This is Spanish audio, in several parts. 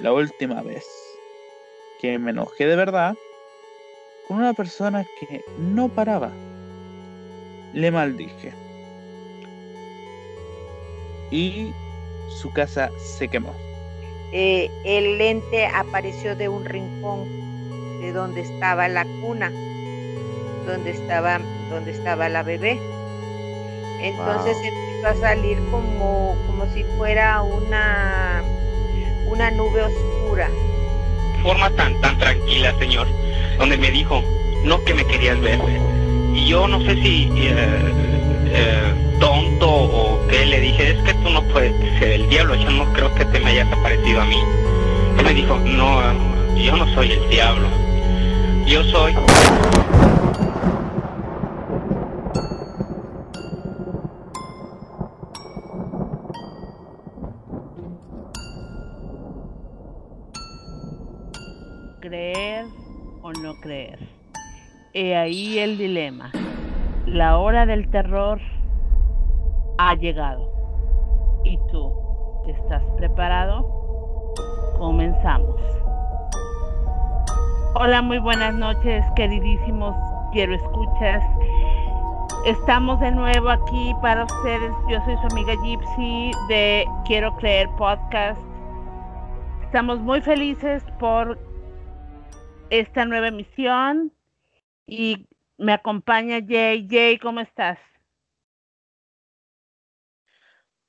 la última vez que me enojé de verdad con una persona que no paraba. Le maldije. Y su casa se quemó. Eh, el lente apareció de un rincón de donde estaba la cuna, donde estaba, donde estaba la bebé. Entonces empezó a salir como, como si fuera una, una nube oscura. Forma tan, tan tranquila, señor, donde me dijo, no que me querías ver. Y yo no sé si eh, eh, tonto o qué le dije, es que tú no puedes ser el diablo, yo no creo que te me hayas aparecido a mí. Él me dijo, no, yo no soy el diablo, yo soy... He ahí el dilema. La hora del terror ha llegado. ¿Y tú? ¿Estás preparado? Comenzamos. Hola, muy buenas noches, queridísimos quiero escuchas. Estamos de nuevo aquí para ustedes. Yo soy su amiga Gypsy de Quiero Creer Podcast. Estamos muy felices por esta nueva emisión y me acompaña Jay. Jay, ¿cómo estás?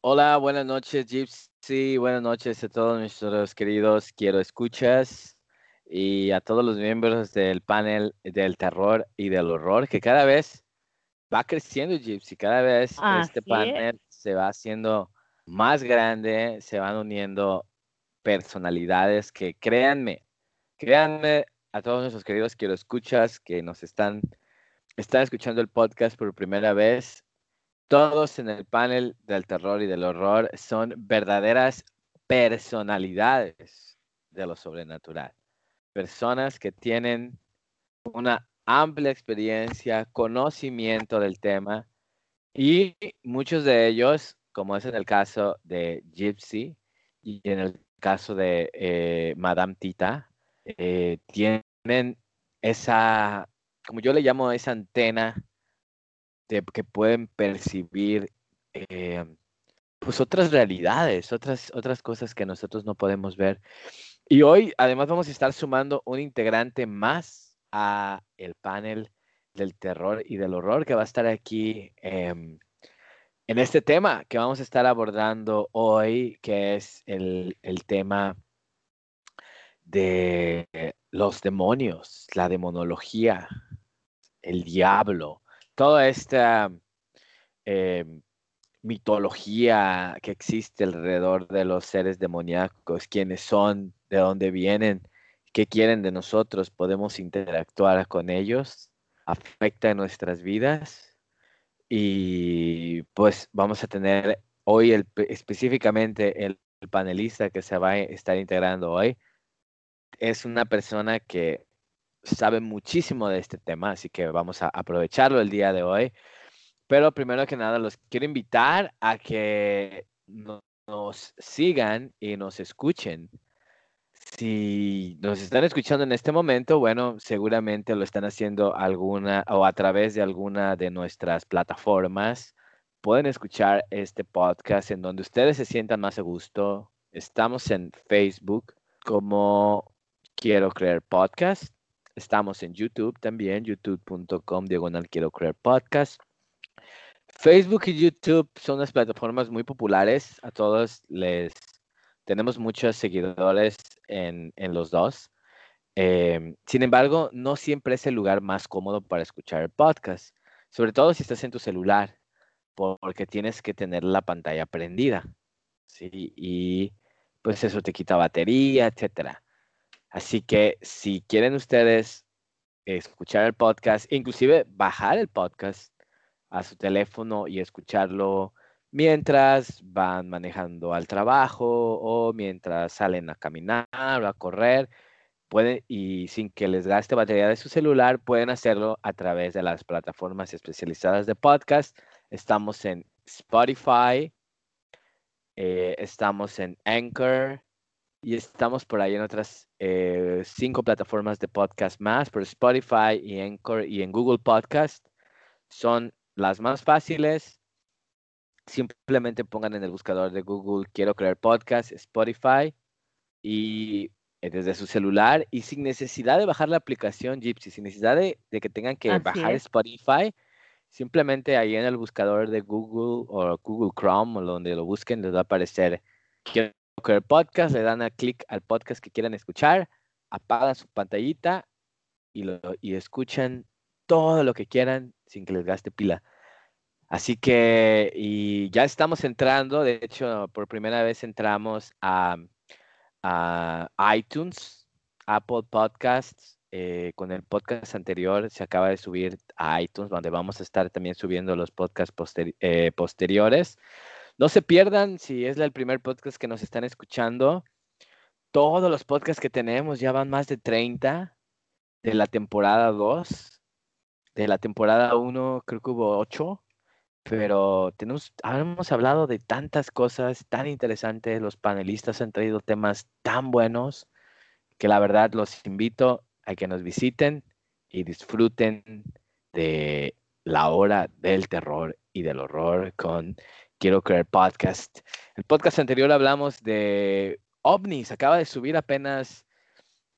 Hola, buenas noches, Gypsy. Buenas noches a todos nuestros queridos quiero escuchas y a todos los miembros del panel del terror y del horror que cada vez va creciendo, Gypsy. Cada vez este panel se va haciendo más grande, se van uniendo personalidades que créanme, créanme a todos nuestros queridos quiero escuchas que nos están, están escuchando el podcast por primera vez. Todos en el panel del terror y del horror son verdaderas personalidades de lo sobrenatural. Personas que tienen una amplia experiencia, conocimiento del tema y muchos de ellos, como es en el caso de Gypsy y en el caso de eh, Madame Tita, eh, tienen esa, como yo le llamo, esa antena de que pueden percibir eh, pues otras realidades, otras, otras cosas que nosotros no podemos ver. Y hoy además vamos a estar sumando un integrante más a el panel del terror y del horror que va a estar aquí em, en este tema que vamos a estar abordando hoy, que es el, el tema de los demonios, la demonología, el diablo, toda esta em, mitología que existe alrededor de los seres demoníacos, quiénes son, de dónde vienen, qué quieren de nosotros, podemos interactuar con ellos, afecta nuestras vidas. Y pues vamos a tener hoy el, específicamente el panelista que se va a estar integrando hoy es una persona que sabe muchísimo de este tema, así que vamos a aprovecharlo el día de hoy. Pero primero que nada, los quiero invitar a que nos sigan y nos escuchen. Si nos están escuchando en este momento, bueno, seguramente lo están haciendo alguna o a través de alguna de nuestras plataformas. Pueden escuchar este podcast en donde ustedes se sientan más a gusto. Estamos en Facebook como Quiero Creer Podcast. Estamos en YouTube también, youtube.com diagonal Quiero Creer Podcast. Facebook y YouTube son las plataformas muy populares. A todos les tenemos muchos seguidores en, los dos. Em, sin embargo, no siempre es el lugar más cómodo para escuchar el podcast, sobre todo si estás en tu celular, porque tienes que tener la pantalla prendida. ¿sí? Y pues eso te quita batería, etcétera. Así que si quieren ustedes escuchar el podcast, inclusive bajar el podcast a su teléfono y escucharlo mientras van manejando al trabajo o mientras salen a caminar o a correr, pueden y sin que les gaste batería de su celular, pueden hacerlo a través de las plataformas especializadas de podcast. Estamos en Spotify, eh, estamos en Anchor, y estamos por ahí en otras eh, cinco plataformas de podcast más, por Spotify y Anchor y en Google Podcast. Son las más fáciles. Simplemente pongan en el buscador de Google Quiero crear podcast, Spotify y eh, desde su celular y sin necesidad de bajar la aplicación Gypsy, sin necesidad de, que tengan que bajar Spotify, simplemente ahí en el buscador de Google o Google Chrome o donde lo busquen les va a aparecer Quiero podcast, le dan a clic al podcast que quieran escuchar, apagan su pantallita y, lo, y escuchan todo lo que quieran sin que les gaste pila. Así que, y ya estamos entrando, de hecho, por primera vez entramos a, iTunes, Apple Podcasts. Eh, con el podcast anterior se acaba de subir a iTunes, donde vamos a estar también subiendo los podcasts eh, posteriores. No se pierdan, si es el primer podcast que nos están escuchando, todos los podcasts que tenemos ya van más de 30 de la temporada 2. De la temporada 1 creo que hubo 8 pero tenemos, hemos hablado de tantas cosas tan interesantes, los panelistas han traído temas tan buenos que la verdad los invito a que nos visiten y disfruten de la hora del terror y del horror con Quiero Creer Podcast. El podcast anterior hablamos de ovnis, acaba de subir apenas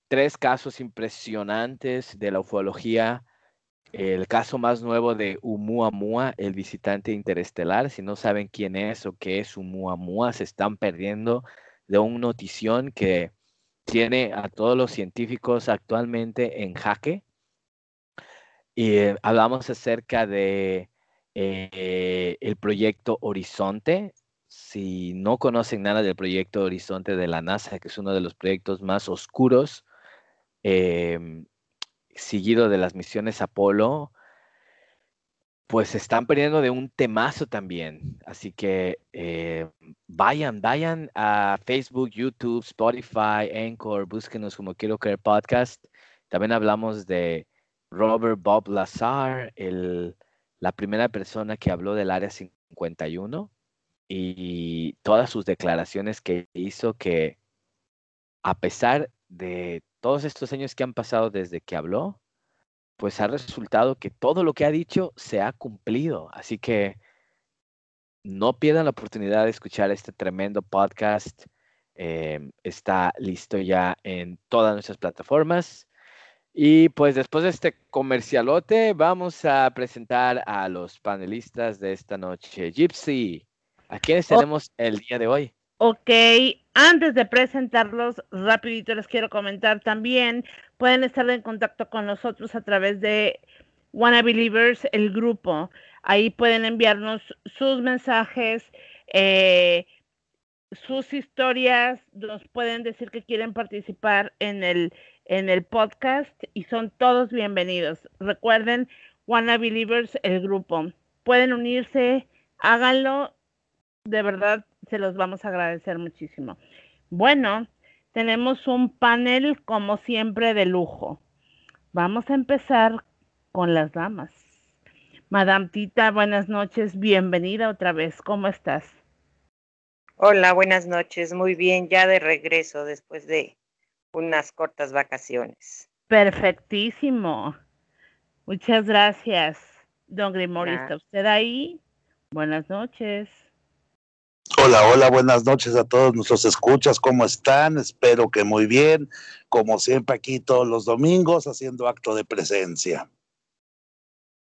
tres casos impresionantes de la ufología el caso más nuevo de Umuamua, el visitante interestelar. Si no saben quién es o qué es Umuamua, se están perdiendo de una notición que tiene a todos los científicos actualmente en jaque. Y eh, hablamos acerca de eh, el proyecto Horizonte. Si no conocen nada del proyecto Horizonte de la NASA, que es uno de los proyectos más oscuros, em, seguido de las misiones Apolo, pues se están perdiendo de un temazo también. Así que eh, vayan, vayan a Facebook, YouTube, Spotify, Anchor, búsquenos como Quiero Creer Podcast. También hablamos de Robert Bob Lazar, el, la primera persona que habló del Área 51 y todas sus declaraciones que hizo que a pesar de todos estos años que han pasado desde que habló, pues ha resultado que todo lo que ha dicho se ha cumplido. Así que no pierdan la oportunidad de escuchar este tremendo podcast. Em, está listo ya en todas nuestras plataformas. Y pues después de este comercialote, vamos a presentar a los panelistas de esta noche. Gypsy, ¿a quiénes oh. tenemos el día de hoy? Ok, antes de presentarlos, rapidito les quiero comentar también, pueden estar en contacto con nosotros a través de Wanna Believers, el grupo. Ahí pueden enviarnos sus mensajes, eh, sus historias, nos pueden decir que quieren participar en el, en el podcast y son todos bienvenidos. Recuerden, Wanna Believers, el grupo. Pueden unirse, háganlo, de verdad se los vamos a agradecer muchísimo. Bueno, tenemos un panel como siempre de lujo. Vamos a empezar con las damas. Madame Tita, buenas noches, bienvenida otra vez. ¿Cómo estás? Hola, buenas noches. Muy bien, ya de regreso después de unas cortas vacaciones. Perfectísimo. Muchas gracias, don Grimorio. ¿Está usted ahí? Buenas noches. Hola, hola, buenas noches a todos nuestros escuchas, ¿cómo están? Espero que muy bien, como siempre aquí todos los domingos haciendo acto de presencia.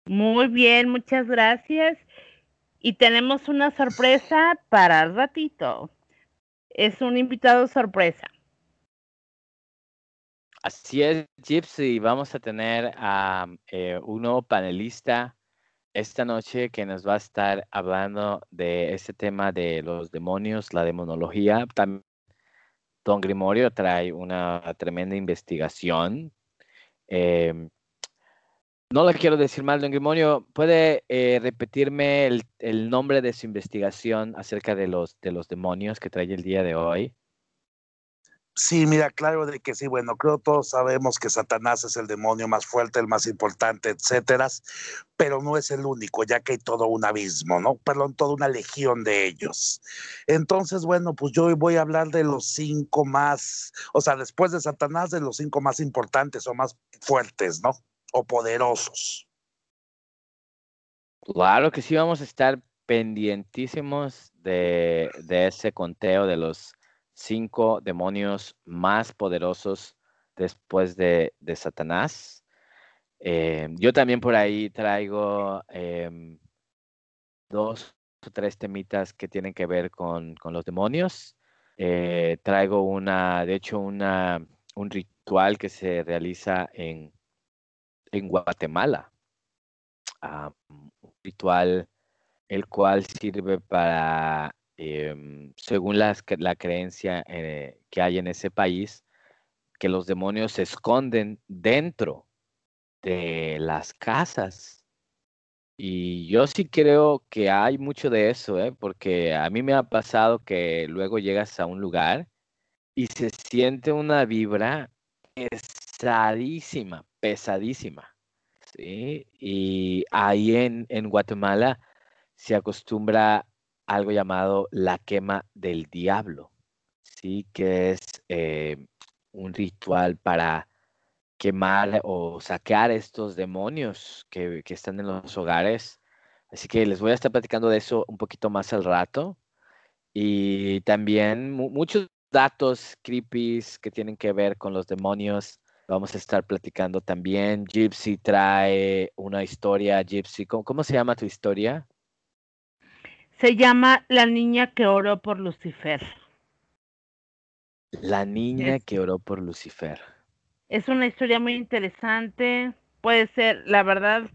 Muy bien, muchas gracias. Y tenemos una sorpresa para el ratito. Es un invitado sorpresa. Así es, Gypsy. Vamos a tener a eh, un nuevo panelista esta noche que nos va a estar hablando de este tema de los demonios, la demonología. Don Grimorio trae una tremenda investigación. Em, no le quiero decir mal, Don Grimorio. ¿Puede eh, repetirme el, nombre de su investigación acerca de los, de los demonios que trae el día de hoy? Sí, mira, claro de que sí. Bueno, creo todos sabemos que Satanás es el demonio más fuerte, el más importante, etcétera, pero no es el único, ya que hay todo un abismo, ¿no? Perdón, toda una legión de ellos. Entonces, bueno, pues yo hoy voy a hablar de los cinco más, o sea, después de Satanás, de los cinco más importantes o más fuertes, ¿no? O poderosos. Claro que sí, vamos a estar pendientísimos de, de ese conteo de los cinco demonios más poderosos después de, de Satanás. Eh, yo también por ahí traigo em, dos o tres temitas que tienen que ver con, con los demonios. Eh, traigo una, de hecho, una, un ritual que se realiza en, en Guatemala. Ah, un ritual el cual sirve para Em, según la creencia eh, que hay en ese país, que los demonios se esconden dentro de las casas. Y yo sí creo que hay mucho de eso, ¿eh? porque a mí me ha pasado que luego llegas a un lugar y se siente una vibra pesadísima, pesadísima. Y ahí en, en Guatemala se acostumbra algo llamado la quema del diablo, ¿sí? que es eh, un ritual para quemar o saquear estos demonios que, están en los hogares. Así que les voy a estar platicando de eso un poquito más al rato. Y también muchos datos creepy que tienen que ver con los demonios. Vamos a estar platicando también. Gypsy trae una historia. Gypsy, cómo se llama tu historia? Se llama La niña que oró por Lucifer. La niña que oró por Lucifer. Es una historia muy interesante. Puede ser, la verdad,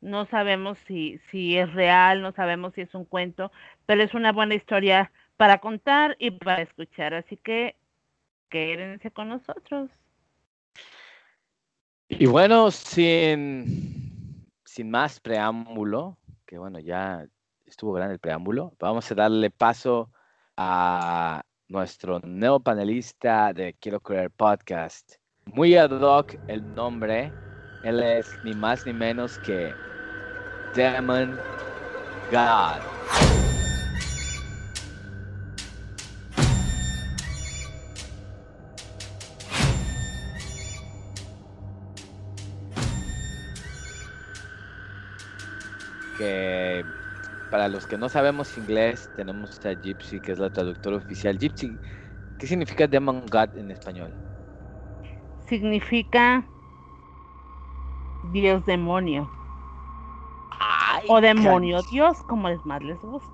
no sabemos si, si es real, no sabemos si es un cuento, pero es una buena historia para contar y para escuchar. Así que quédense con nosotros. Y bueno, sin, sin más preámbulo, que bueno, ya estuvo grande el preámbulo. Vamos a darle paso a nuestro nuevo panelista de Quiero Creer Podcast. Muy ad hoc el nombre. Él es ni más ni menos que Demon God. Que para los que no sabemos inglés, tenemos a Gypsy, que es la traductora oficial. Gypsy, ¿qué significa Demon God en español? Significa Dios demonio. o demonio Dios, como les más les gusta.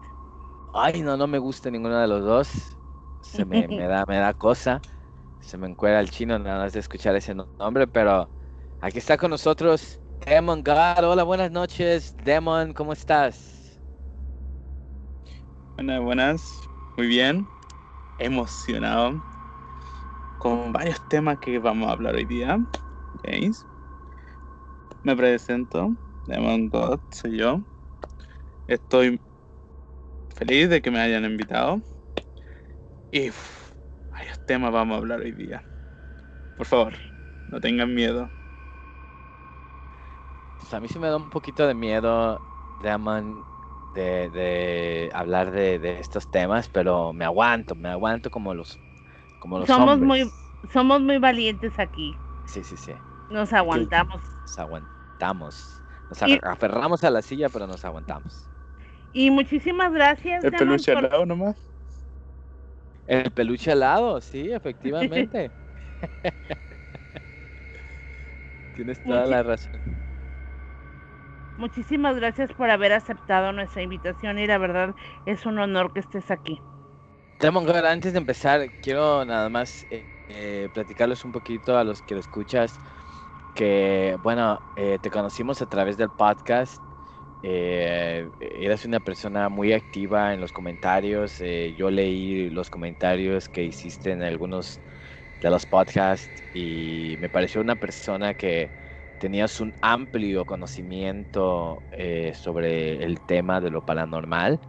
Ay, no, no me gusta ninguno de los dos. Se me, da, me da cosa. Se me encuera el chino nada más de escuchar ese nombre, pero aquí está con nosotros Demon God. Hola, buenas noches. Demon, ¿cómo estás? Buenas, buenas. Muy bien. Emocionado. Con varios temas que vamos a hablar hoy día. ¿Veis? Me presento. Demon God, soy yo. Estoy feliz de que me hayan invitado. Y varios temas vamos a hablar hoy día. Por favor, no tengan miedo. Pues a mí sí me da un poquito de miedo, Demon, de, hablar de, estos temas, pero me aguanto, me aguanto como los, como los somos muy Somos muy valientes aquí. Sí, sí, sí. Nos aguantamos. Nos aguantamos. Nos aferramos a la silla, pero nos aguantamos. Y muchísimas gracias. El peluche al lado nomás. El peluche al lado, sí, efectivamente. Tienes toda la razón. Muchísimas gracias por haber aceptado nuestra invitación y la verdad es un honor que estés aquí. antes de empezar, quiero nada más eh, eh, platicarles un poquito a los que lo escuchas que, bueno, eh, te conocimos a través del podcast. eres una persona muy activa en los comentarios. yo leí los comentarios que hiciste en algunos de los podcasts y me pareció una persona que tenías un amplio conocimiento eh, sobre el tema de lo paranormal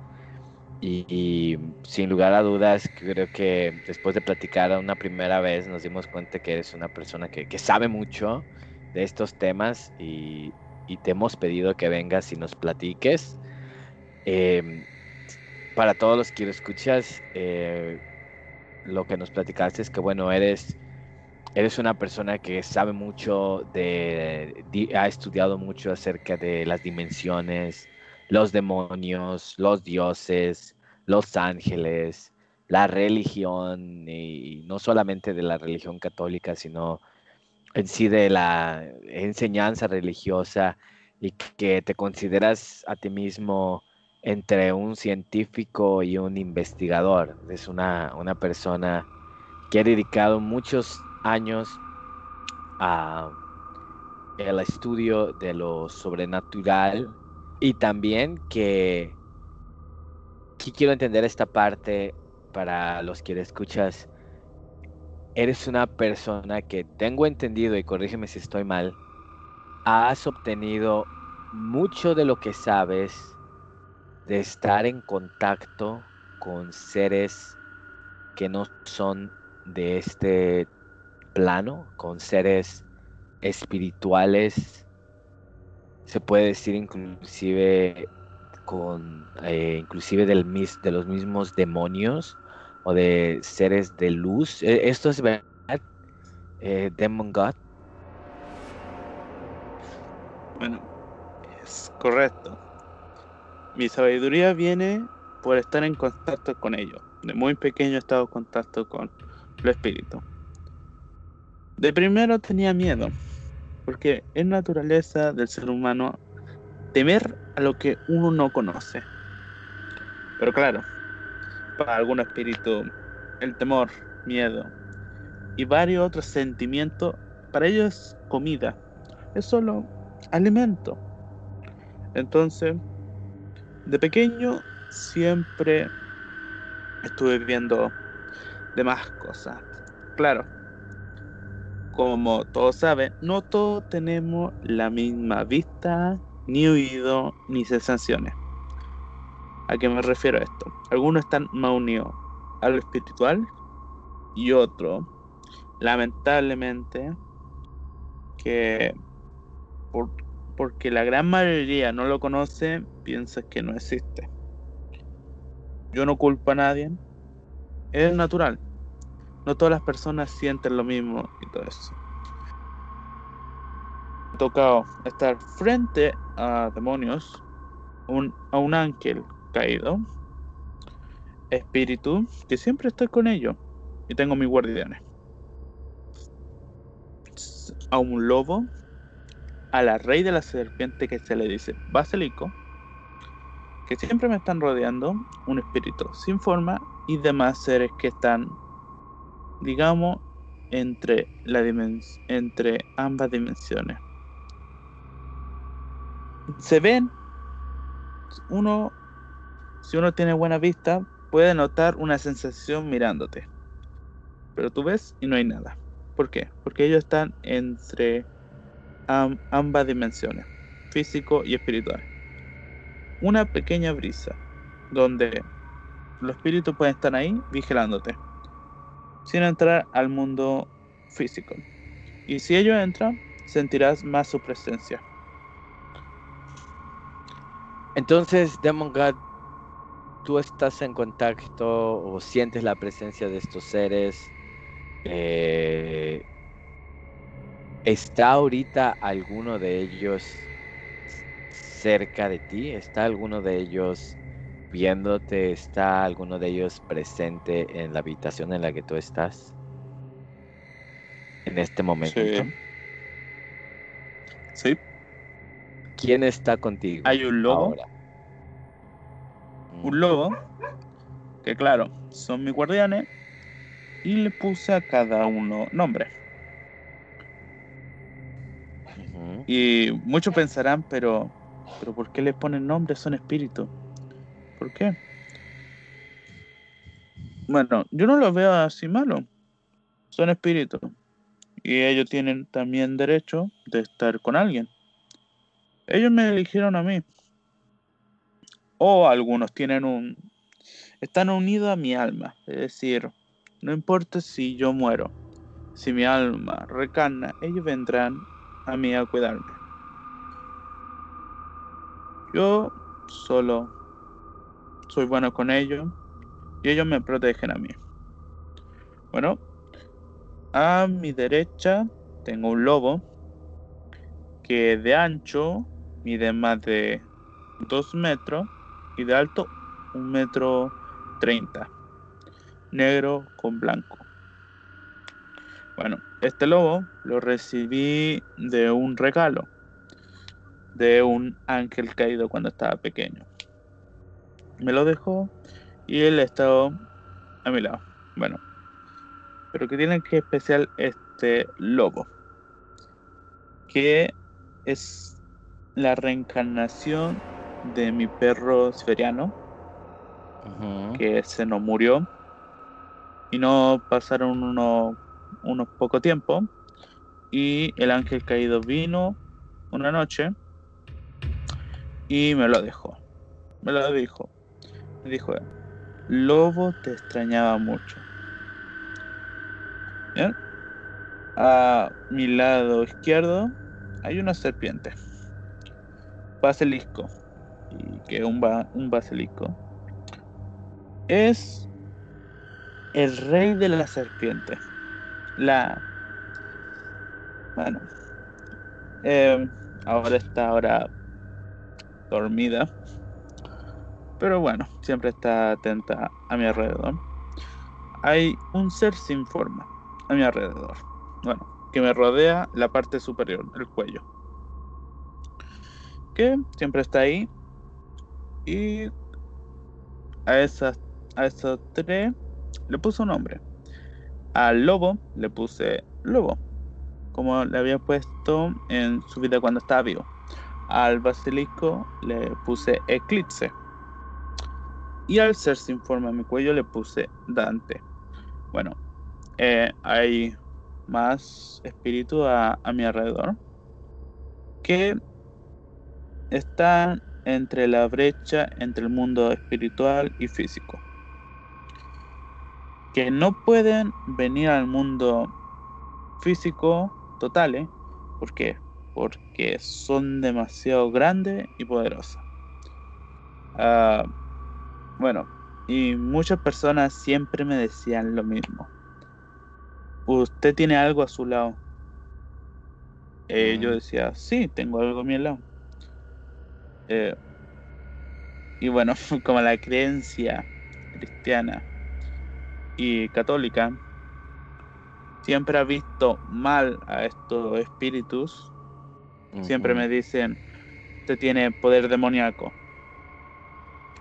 Y, sin lugar a dudas, creo que después de platicar una primera vez nos dimos cuenta que eres una persona que, sabe mucho de estos temas y, y te hemos pedido que vengas y nos platiques. Em, para todos los que lo escuchas, eh, lo que nos platicaste es que, bueno, eres, eres una persona que sabe mucho de, ha estudiado mucho acerca de las dimensiones, los demonios, los dioses, los ángeles, la religión, y no solamente de la religión católica, sino en sí de la enseñanza religiosa y que te consideras a ti mismo entre un científico y un investigador. Es una, una persona que ha dedicado muchos años a el estudio de lo sobrenatural y también que, que quiero entender esta parte para los que escuchas. Eres una persona que tengo entendido, y corrígeme si estoy mal, has obtenido mucho de lo que sabes de estar en contacto con seres que no son de este plano, con seres espirituales, se puede decir inclusive con eh, inclusive del mis- de los mismos demonios o de seres de luz. Eh, ¿Esto es verdad? Eh, Demon God. Bueno, es correcto. Mi sabiduría viene por estar en contacto con ellos. De muy pequeño he estado en contacto con los espíritus. De primero tenía miedo, porque es naturaleza del ser humano temer a lo que uno no conoce. Pero claro, para algún espíritu, el temor, miedo y varios otros sentimientos, para ellos es comida, es solo alimento. Entonces, de pequeño siempre estuve viendo demás cosas. Claro, como todos saben, no todos tenemos la misma vista, ni oído, ni sensaciones. ¿A qué me refiero a esto? Algunos están más unidos a lo espiritual y otros, lamentablemente, que por- porque la gran mayoría no lo conoce, piensa que no existe. Yo no culpo a nadie, es natural. No todas las personas sienten lo mismo y todo eso. Me ha tocado estar frente a demonios, a un ángel caído, espíritu, que siempre estoy con ellos y tengo mis guardianes. A un lobo, a la rey de la serpiente que se le dice basilico, que siempre me están rodeando, un espíritu sin forma y demás seres que están, digamos, entre, la entre ambas dimensiones. Se ven, uno, si uno tiene buena vista, puede notar una sensación mirándote. Pero tú ves y no hay nada. ¿Por qué? Porque ellos están entre am- ambas dimensiones, físico y espiritual. Una pequeña brisa donde los espíritus pueden estar ahí vigilándote, sin entrar al mundo físico. Y si ellos entran, sentirás más su presencia. Entonces, Demon God, tú estás en contacto o sientes la presencia de estos seres. eh, ¿Está ahorita alguno de ellos cerca de ti? ¿Está alguno de ellos viéndote? ¿Está alguno de ellos presente en la habitación en la que tú estás? En este momento. Sí. Sí, ¿Quién está contigo? hay un lobo, ahora? un lobo, que claro, son mis guardianes, y le puse a cada uno nombre. Y muchos pensarán, pero, pero ¿por qué le ponen nombre? Son espíritus. ¿Por qué? Bueno, yo no los veo así malo. Son espíritus. Y ellos tienen también derecho de estar con alguien. Ellos me eligieron a mí. O algunos tienen un, están unidos a mi alma. Es decir, no importa si yo muero, si mi alma recarna, ellos vendrán a mí a cuidarme. Yo solo soy bueno con ellos y ellos me protegen a mí. Bueno, a mi derecha tengo un lobo que de ancho mide más de 2 metros y de alto un metro 30, negro con blanco. Bueno, este lobo lo recibí de un regalo de un ángel caído cuando estaba pequeño. Me lo dejó y él estaba a mi lado. Bueno, pero que tiene que especial este lobo, que es la reencarnación de mi perro siberiano, que se nos murió y no pasaron unos unos poco tiempo y el ángel caído vino una noche y me lo dejó. Me lo dijo. Dijo, Lobo te extrañaba mucho. A mi lado izquierdo hay una serpiente. Basilisco. Y que un, un basilisco. Es el rey de la serpiente. La. Bueno. Eh, ahora está ahora dormida. Pero bueno, siempre está atenta a mi alrededor. Hay un ser sin forma a mi alrededor. Bueno, que me rodea la parte superior del cuello. Que siempre está ahí. Y a esas a esos tres le puse un nombre. Al lobo le puse lobo, como le había puesto en su vida cuando estaba vivo. Al basilisco le puse eclipse. Y al ser sin forma en mi cuello le puse Dante. Bueno, eh, hay más espíritu a, a mi alrededor que están entre la brecha entre el mundo espiritual y físico. Que no pueden venir al mundo físico total, ¿eh? Porque son demasiado grandes y poderosas. Ah, bueno, y muchas personas siempre me decían lo mismo. ¿Usted tiene algo a su lado? Eh, Yo decía, sí, tengo algo a mi lado. Eh, y bueno, como la creencia cristiana y católica siempre ha visto mal a estos espíritus, siempre me dicen, usted tiene poder demoníaco.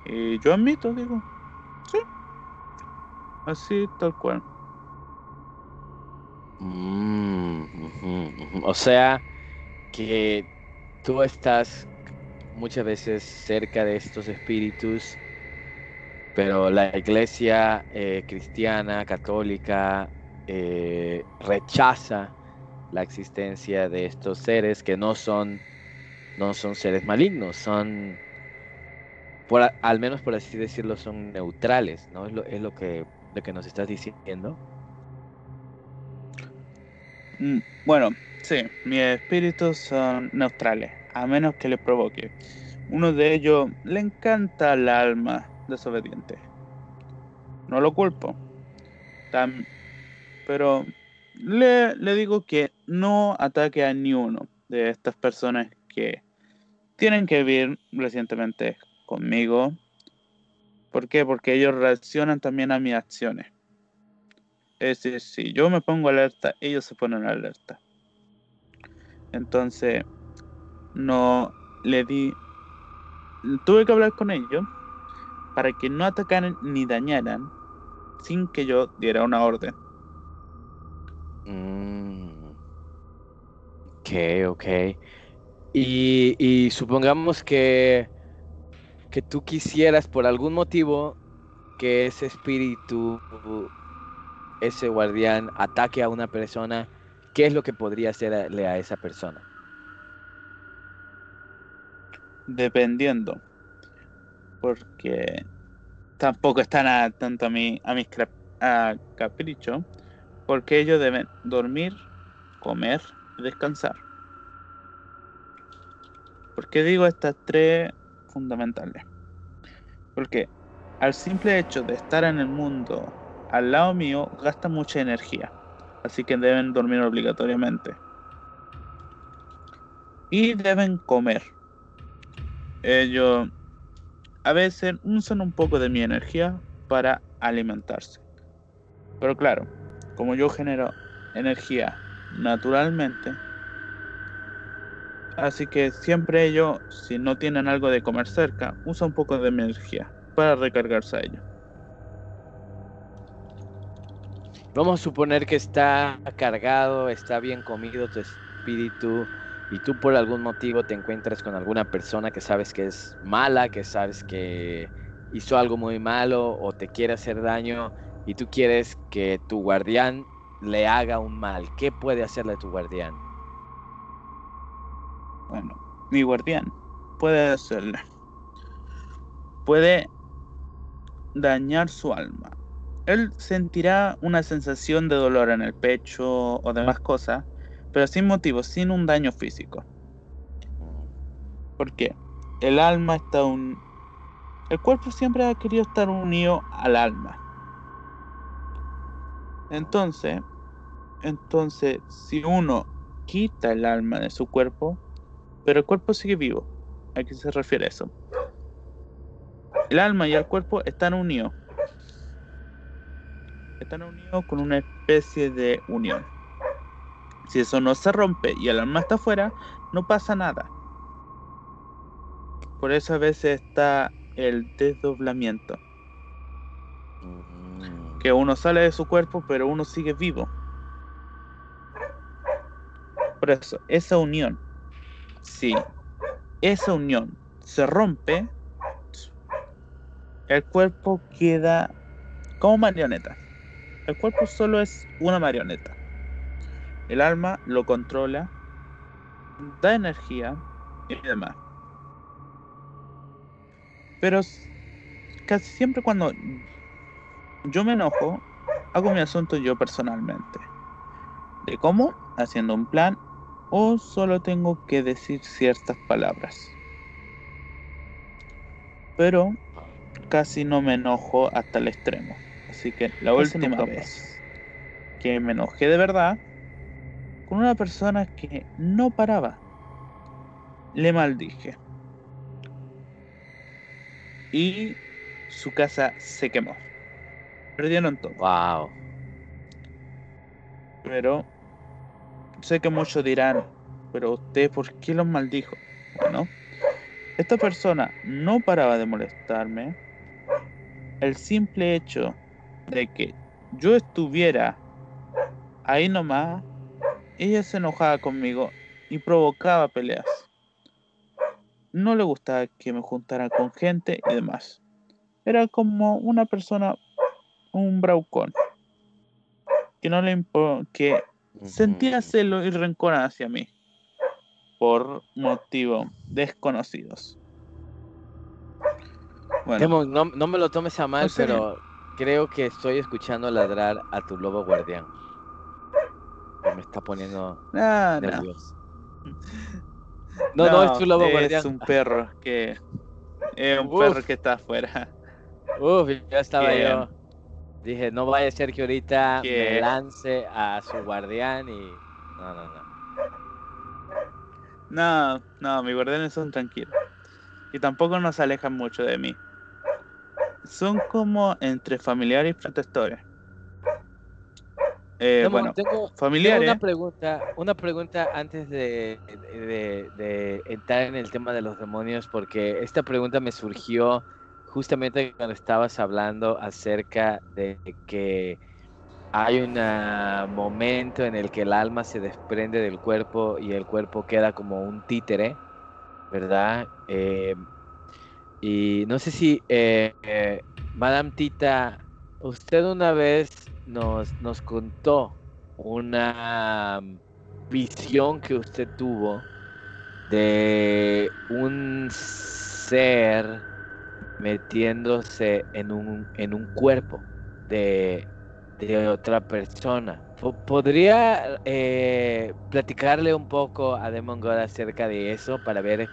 Y yo admito, digo, sí. Así, tal cual. Mm, o sea, que tú estás muchas veces cerca de estos espíritus, pero la iglesia eh, cristiana, católica, eh, rechaza la existencia de estos seres que no son, no son seres malignos, son al menos por así decirlo, son neutrales, ¿no? Es lo, es lo, que, lo que nos estás diciendo. Mm, bueno, sí, mis espíritus son neutrales, a menos que le provoque. Uno de ellos le encanta el alma desobediente. No lo culpo. pero le, le digo que no ataque a ni uno de estas personas que tienen que vivir recientemente conmigo. ¿Por qué? Porque ellos reaccionan también a mis acciones. Es decir, si yo me pongo alerta, ellos se ponen alerta. Entonces, no le di... Tuve que hablar con ellos para que no atacaran ni dañaran sin que yo diera una orden. Mm. Ok, ok. Y, y supongamos que que tú quisieras por algún motivo que ese espíritu, ese guardián ataque a una persona, ¿qué es lo que podría hacerle a esa persona? Dependiendo. Porque tampoco están a, tanto a, mi, a mis a capricho, porque ellos deben dormir, comer y descansar. ¿Por qué digo estas tres fundamentales? Porque al simple hecho de estar en el mundo al lado mío gasta mucha energía, así que deben dormir obligatoriamente. Y deben comer. Ellos a veces usan un poco de mi energía para alimentarse. Pero claro, como yo genero energía naturalmente, así que siempre ellos, si no tienen algo de comer cerca, usan un poco de energía para recargarse a ellos. Vamos a suponer que está cargado, está bien comido tu espíritu y tú por algún motivo te encuentras con alguna persona que sabes que es mala, que sabes que hizo algo muy malo o te quiere hacer daño y tú quieres que tu guardián le haga un mal. ¿Qué puede hacerle tu guardián? Bueno, mi guardián puede hacerle. Puede dañar su alma. Él sentirá una sensación de dolor en el pecho o demás cosas, pero sin motivo, sin un daño físico. ¿Por qué? El alma está un... El cuerpo siempre ha querido estar unido al alma. Entonces, entonces, si uno quita el alma de su cuerpo, pero el cuerpo sigue vivo. ¿A qué se refiere eso? El alma y el cuerpo están unidos. Están unidos con una especie de unión. Si eso no se rompe y el alma está afuera, no pasa nada. Por eso a veces está el desdoblamiento. Mm. Que uno sale de su cuerpo, pero uno sigue vivo. Por eso, esa unión, si esa unión se rompe, el cuerpo queda como marioneta. El cuerpo solo es una marioneta. El alma lo controla, da energía y demás. Pero casi siempre cuando yo me enojo, hago mi asunto yo personalmente. ¿De cómo? Haciendo un plan o solo tengo que decir ciertas palabras. Pero casi no me enojo hasta el extremo. Así que la Casi última vez que me enojé de verdad con una persona que no paraba, le maldije. Y su casa se quemó. Perdieron todo. Wow. Pero sé que muchos dirán, pero usted, ¿por qué los maldijo? Bueno, esta persona no paraba de molestarme. El simple hecho de que yo estuviera ahí nomás, ella se enojaba conmigo y provocaba peleas. No le gustaba que me juntara con gente y demás. Era como una persona, un braucón, que no le que sentía celo y rencor hacia mí por motivos desconocidos. Bueno, Temo, no, no me lo tomes a mal, No sé. pero creo que estoy escuchando ladrar a tu lobo guardián. Me está poniendo nah, nervioso. No, no, es tu lobo es guardián. un perro que es un Uf. perro que está afuera. Uf, ya estaba yo. Dije, no vaya a ser que ahorita me lance a su guardián y. No, no, no. No, no, mis guardianes son tranquilos. Y tampoco nos alejan mucho de mí. Son como entre familiares y protectores. Eh, Temo, bueno, tengo, una pregunta, una pregunta antes de, de- de entrar en el tema de los demonios, porque esta pregunta me surgió justamente cuando estabas hablando acerca de que hay un ah, momento en el que el alma se desprende del cuerpo y el cuerpo queda como un títere, ¿verdad? Eh, y no sé si, eh, eh, Madame Tita, usted una vez nos, nos contó una visión que usted tuvo de un ser metiéndose en un, en un cuerpo de, de otra persona. ¿Podría eh, platicarle un poco a Demon God acerca de eso para ver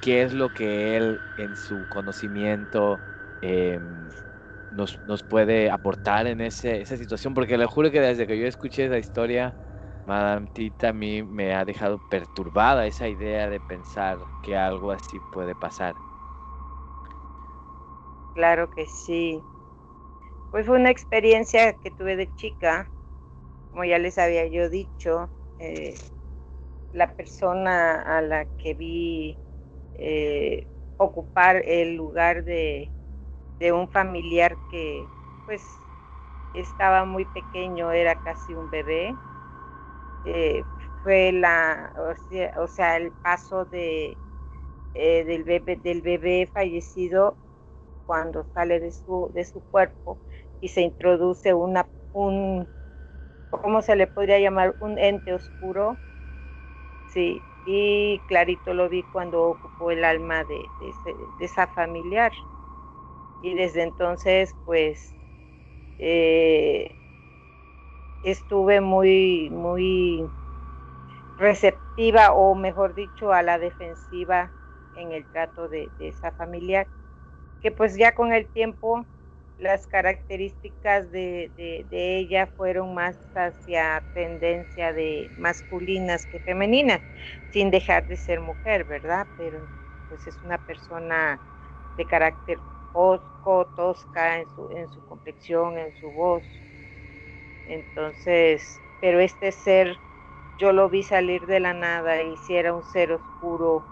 qué es lo que él en su conocimiento em, nos, nos, puede aportar en ese, esa situación? Porque le juro que desde que yo escuché esa historia, Madame Tita a mí me ha dejado perturbada esa idea de pensar que algo así puede pasar. Claro que sí. Pues fue una experiencia que tuve de chica como ya les había yo dicho, eh, la persona a la que vi eh, ocupar el lugar de, un familiar que pues estaba muy pequeño, era casi un bebé. Eh, fue la, o sea, el paso de, del, bebé, del bebé fallecido cuando sale de su, de su cuerpo y se introduce una, un, ¿cómo se le podría llamar? Un ente oscuro. Sí, y clarito lo vi cuando ocupó el alma de, esa familiar. Y desde entonces, pues, eh, estuve muy, muy receptiva, o mejor dicho, a la defensiva en el trato de, de esa familiar, que pues ya con el tiempo las características de, ella fueron más hacia tendencia de masculinas que femeninas, sin dejar de ser mujer, ¿verdad? Pero pues es una persona de carácter osco, tosca en su, en su complexión, en su voz. Entonces, pero este ser, yo lo vi salir de la nada y si era un ser oscuro,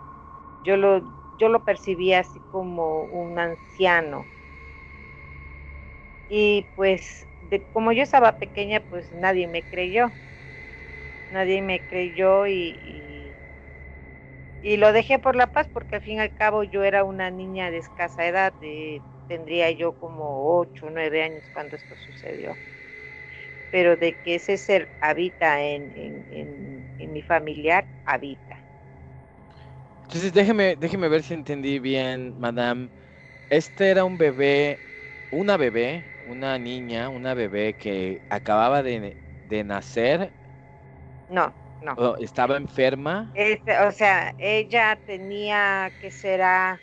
yo lo, yo lo percibí así como un anciano, y pues de, como yo estaba pequeña, pues nadie me creyó. Nadie me creyó y, y, lo dejé por la paz porque al fin y al cabo yo era una niña de escasa edad, tendría yo como 8 o 9 años cuando esto sucedió. Pero de que ese ser habita en, en, en, mi familiar, habita. Entonces déjeme, déjeme ver si entendí bien, madame. Este era un bebé, una bebé una niña, una bebé que acababa de, nacer. No, no. ¿Estaba enferma? Este, o sea, ella tenía que será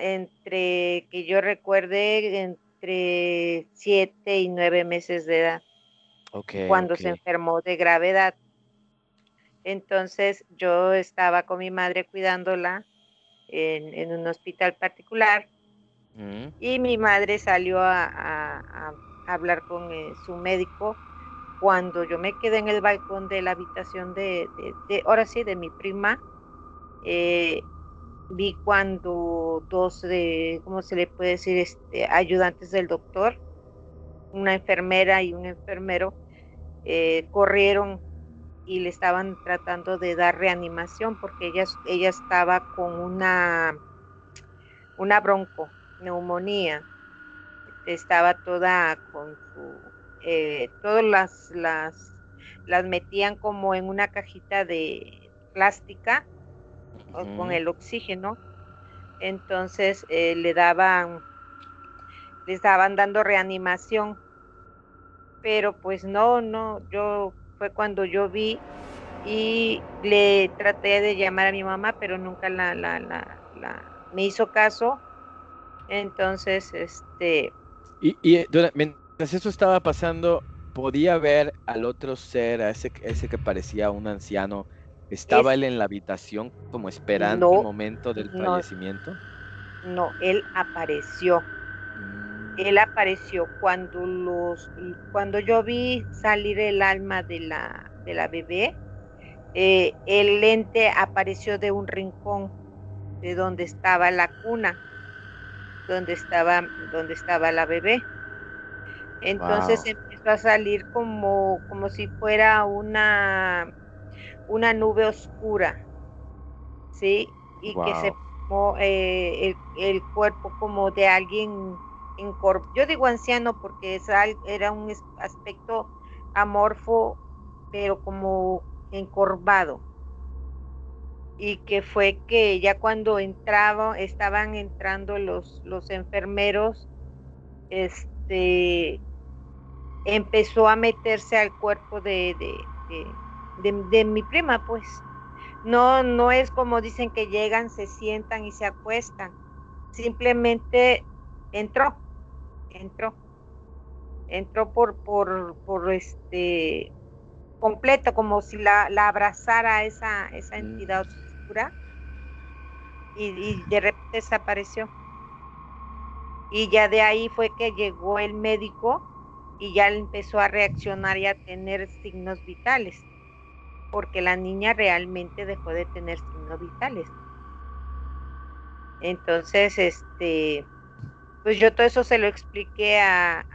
entre, que yo recuerde, entre siete y nueve meses de edad. cuando se enfermó de gravedad. Entonces yo estaba con mi madre cuidándola en, en un hospital particular y mi madre salió a, hablar con eh, su médico cuando yo me quedé en el balcón de la habitación de, ahora sí, de mi prima. Eh, vi cuando dos de, ¿cómo se le puede decir? Este, ayudantes del doctor, una enfermera y un enfermero, eh, corrieron y le estaban tratando de dar reanimación porque ella, ella estaba con una, una bronco, neumonía. Estaba toda con su, eh, todas las, las, las metían como en una cajita de plástica con el oxígeno. Entonces eh, le daban, le estaban dando reanimación. Pero pues no, no, yo fue cuando yo vi y le traté de llamar a mi mamá, pero nunca la, la, la, la me hizo caso entonces, este... Y, y mientras eso estaba pasando, podía ver al otro ser, a ese, ese que parecía un anciano. ¿Estaba él en la habitación como esperando el momento del fallecimiento? No, él apareció. Él apareció cuando los cuando yo vi salir el alma de la, de la bebé, eh, el lente apareció de un rincón de donde estaba la cuna donde estaba, donde estaba la bebé. Entonces empezó a salir como, como si fuera una, una nube oscura, ¿sí? Y que se eh, el, cuerpo como de alguien. Yo digo anciano porque era un aspecto amorfo, pero como encorvado. y que fue que ya cuando entraba, estaban entrando los, los enfermeros, este empezó a meterse al cuerpo de, de, mi prima, pues. No, no es como dicen que llegan, se sientan y se acuestan. Simplemente entró, entró. Entró por, por, por este completo, como si la, la abrazara esa, esa mm. entidad oscura. Y, y de repente desapareció. Y ya de ahí fue que llegó el médico y ya empezó a reaccionar y a tener signos vitales, porque la niña realmente dejó de tener signos vitales. Entonces, este, pues yo todo eso se lo expliqué a,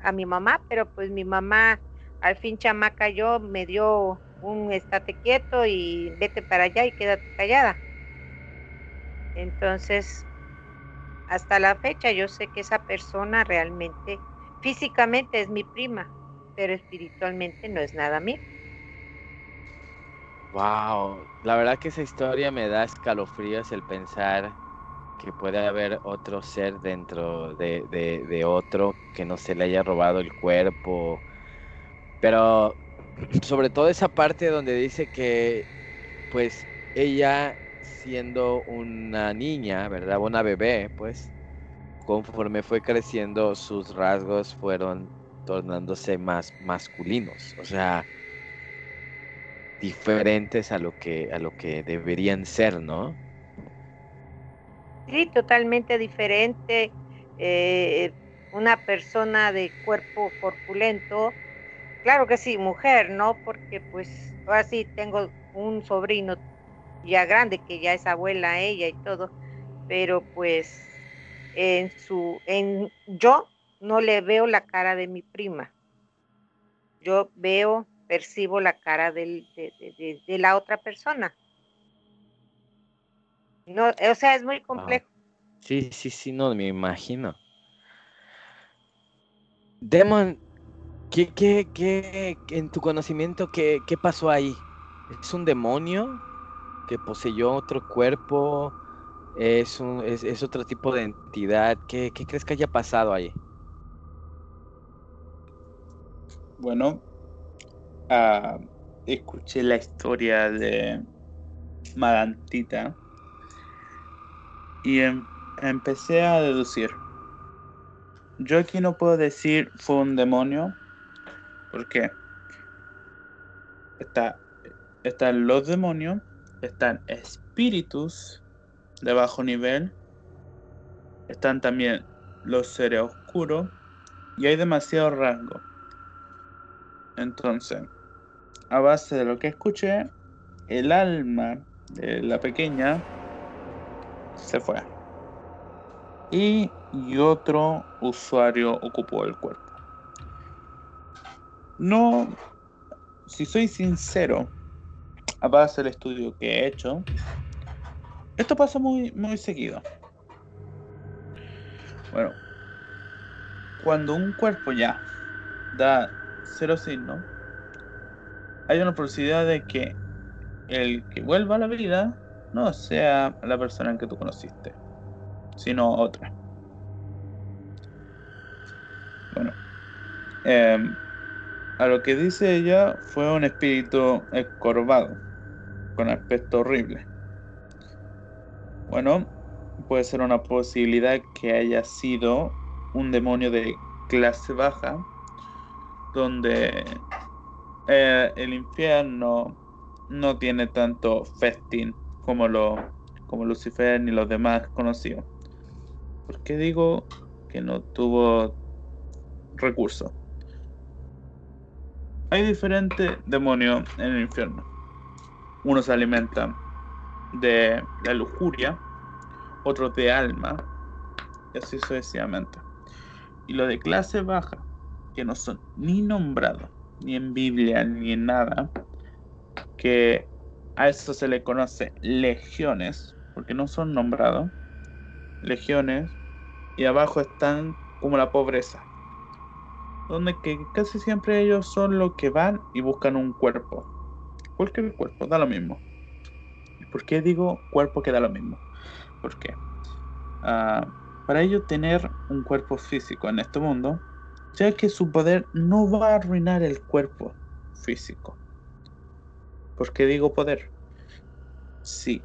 a, mi mamá, pero pues mi mamá al fin chamaca yo me dio un estate quieto y vete para allá y quédate callada. Entonces, hasta la fecha yo sé que esa persona realmente Físicamente es mi prima, pero espiritualmente no es nada mío. Wow, la verdad que esa historia me da escalofríos el pensar que puede haber otro ser dentro de, de, otro que no se le haya robado el cuerpo. Pero sobre todo esa parte donde dice que pues ella siendo una niña, ¿verdad? Una bebé, pues conforme fue creciendo, sus rasgos fueron tornándose más masculinos, o sea, diferentes a lo que a lo que deberían ser, ¿no? Sí, totalmente diferente. Eh, una persona de cuerpo corpulento, claro que sí, mujer, ¿no? Porque pues ahora sí tengo un sobrino ya grande que ya es abuela ella y todo, pero pues en su, en yo no le veo la cara de mi prima. Yo veo, percibo la cara de, la otra persona. No, o sea, es muy complejo. Sí, sí, sí, no me imagino. Demon, ¿qué, qué, qué, en tu conocimiento, qué, qué pasó ahí? ¿Es un demonio que poseyó otro cuerpo? es, un, es, otro tipo de entidad. ¿Qué, crees que haya pasado ahí? Bueno, ah, escuché la historia de Madantita y em, empecé a deducir. Yo aquí no puedo decir fue un demonio, porque está, están los demonios, están espíritus de bajo nivel. Están también los seres oscuros y hay demasiado rango. Entonces, a base de lo que escuché, el alma de la pequeña se fue. Y, otro usuario ocupó el cuerpo. No, si soy sincero, a base del estudio que he hecho, esto pasa muy, muy seguido. Bueno, cuando un cuerpo ya da cero signo, hay una posibilidad de que el que vuelva a la vida no sea la persona en que tú conociste, sino otra. Bueno, em, a lo que dice ella fue un espíritu escorvado, con aspecto horrible. Bueno, puede ser una posibilidad que haya sido un demonio de clase baja, donde eh, el infierno no tiene tanto festín como, lo, como Lucifer ni los demás conocidos. ¿Por qué digo que no tuvo recursos? Hay diferentes demonios en el infierno. Unos se alimentan de la lujuria, otros de alma, y así sucesivamente. Y lo de clase baja, que no son ni nombrados, ni en Biblia, ni en nada, que a eso se le conoce legiones, porque no son nombrados, legiones, y abajo están como la pobreza, donde que casi siempre ellos son los que van y buscan un cuerpo, cualquier cuerpo, da lo mismo. ¿Por qué digo cuerpo queda lo mismo? Porque ah, para ello tener un cuerpo físico en este mundo, ya que su poder no va a arruinar el cuerpo físico. ¿Por qué digo poder? Si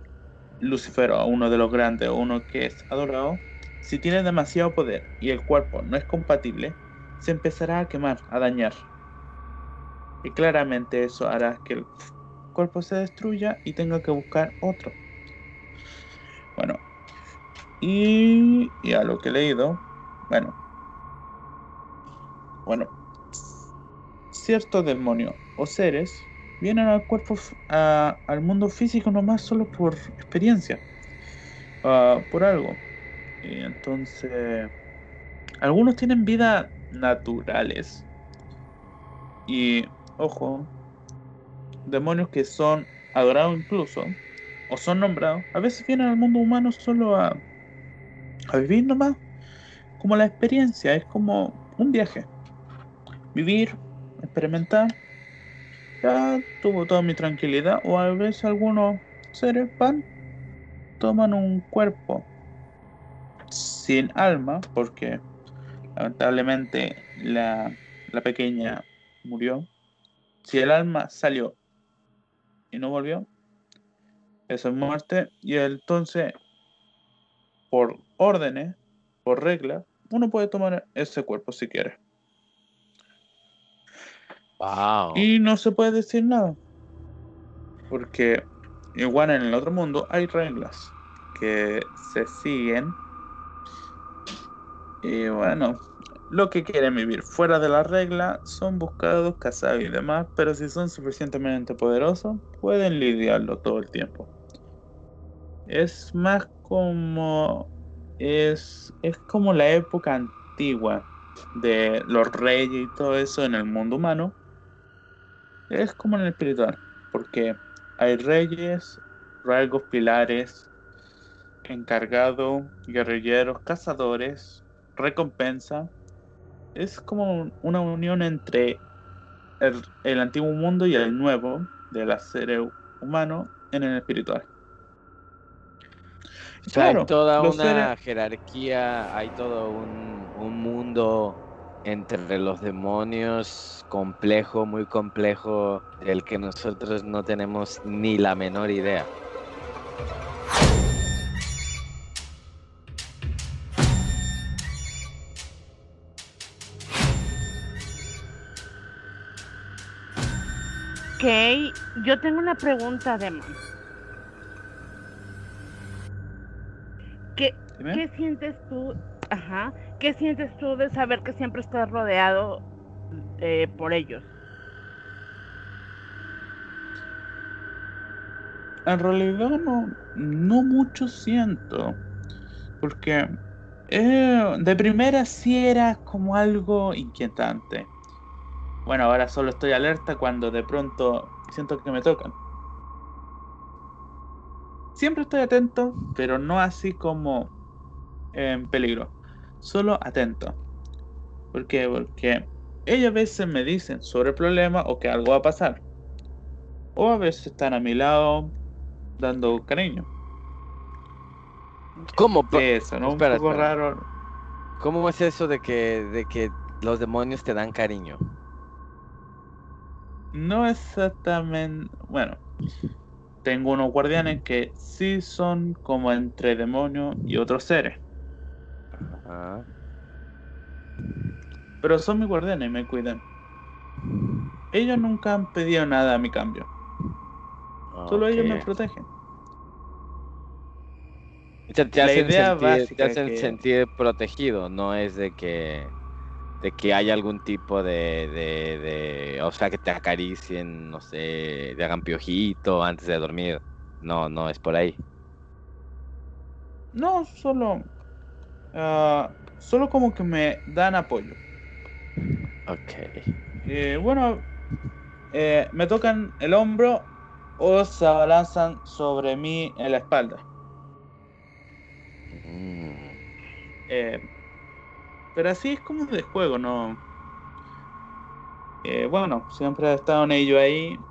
Lucifer uno de los grandes uno que es adorado, si tiene demasiado poder y el cuerpo no es compatible, se empezará a quemar, a dañar. Y claramente eso hará que el cuerpo se destruya y tenga que buscar otro. Bueno, y, y a lo que he leído, bueno, bueno, ciertos demonios o seres vienen al cuerpo, a- al mundo físico nomás solo por experiencia, ah, por algo. Y entonces, algunos tienen vidas naturales. Y, ojo, demonios que son adorados incluso, o son nombrados, a veces vienen al mundo humano solo a, a vivir nomás, como la experiencia, es como un viaje. Vivir, experimentar, ya tuvo toda mi tranquilidad, o a veces algunos seres van, toman un cuerpo sin alma, porque lamentablemente la, la pequeña murió. Si el alma salió y no volvió, eso es muerte. Y entonces, por órdenes, por regla, uno puede tomar ese cuerpo si quiere. Y no se puede decir nada. Porque igual en el otro mundo hay reglas que se siguen. Y bueno, lo que quieren vivir fuera de la regla son buscados, cazados y demás, pero si son suficientemente poderosos, pueden lidiarlo todo el tiempo. Es más como es, es como la época antigua de los reyes y todo eso en el mundo humano. Es como en el espiritual, porque hay reyes, rasgos pilares, encargados, guerrilleros, cazadores, recompensa. Es como una unión entre el, el antiguo mundo y el nuevo del ser humano en el espiritual. O sea, hay toda una seres- jerarquía, hay todo un, un mundo entre los demonios complejo, muy complejo, del que nosotros no tenemos ni la menor idea. Ok, yo tengo una pregunta, Demon. ¿Qué, Dime. ¿Qué sientes tú? Ajá. ¿Qué sientes tú de saber que siempre estás rodeado eh, por ellos? En realidad no, no mucho siento. Porque eh, de primera sí era como algo inquietante. Bueno, ahora solo estoy alerta cuando de pronto siento que me tocan. Siempre estoy atento, pero no así como en peligro. Solo atento. ¿Por qué? Porque ellos a veces me dicen sobre el problema o que algo va a pasar. O a veces están a mi lado dando cariño. ¿Cómo? Eso, ¿no? espera, Un poco espera. raro. ¿Cómo es eso de que, de que los demonios te dan cariño? No exactamente. Bueno, tengo unos guardianes que sí son como entre demonios y otros seres. Ajá. Pero son mis guardianes y me cuidan. Ellos nunca han pedido nada a mi cambio. Solo ellos me protegen. Te, te La hacen, idea sentir, te básica hacen que- sentir protegido, no es de que de que haya algún tipo de, de, de- o sea, que te acaricien, no sé, te hagan piojito antes de dormir. No, no es por ahí. No, solo. Ah, solo como que me dan apoyo. Ok. Eh, bueno, eh, me tocan el hombro o se abalanzan sobre mí en la espalda. Mm. Eh, pero así es como de juego, ¿no? Eh, bueno, siempre he estado en ello ahí.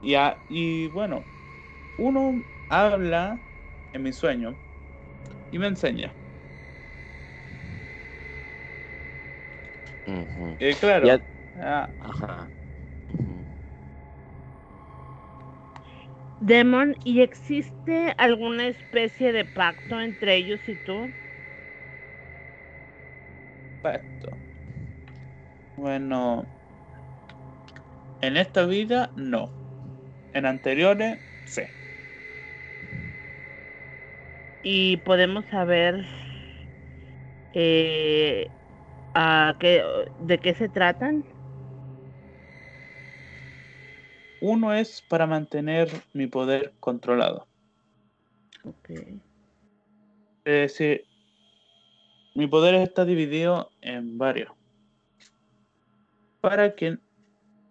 Y, a- y bueno, uno habla en mi sueño y me enseña. Y claro, Ya- ah, Ajá. Demon, ¿y existe alguna especie de pacto entre ellos y tú? Perfecto. Bueno, en esta vida no. En anteriores, sí. Y podemos saber eh, a qué, de qué se tratan. Uno es para mantener mi poder controlado. Decir, mi poder está dividido en varios. Para que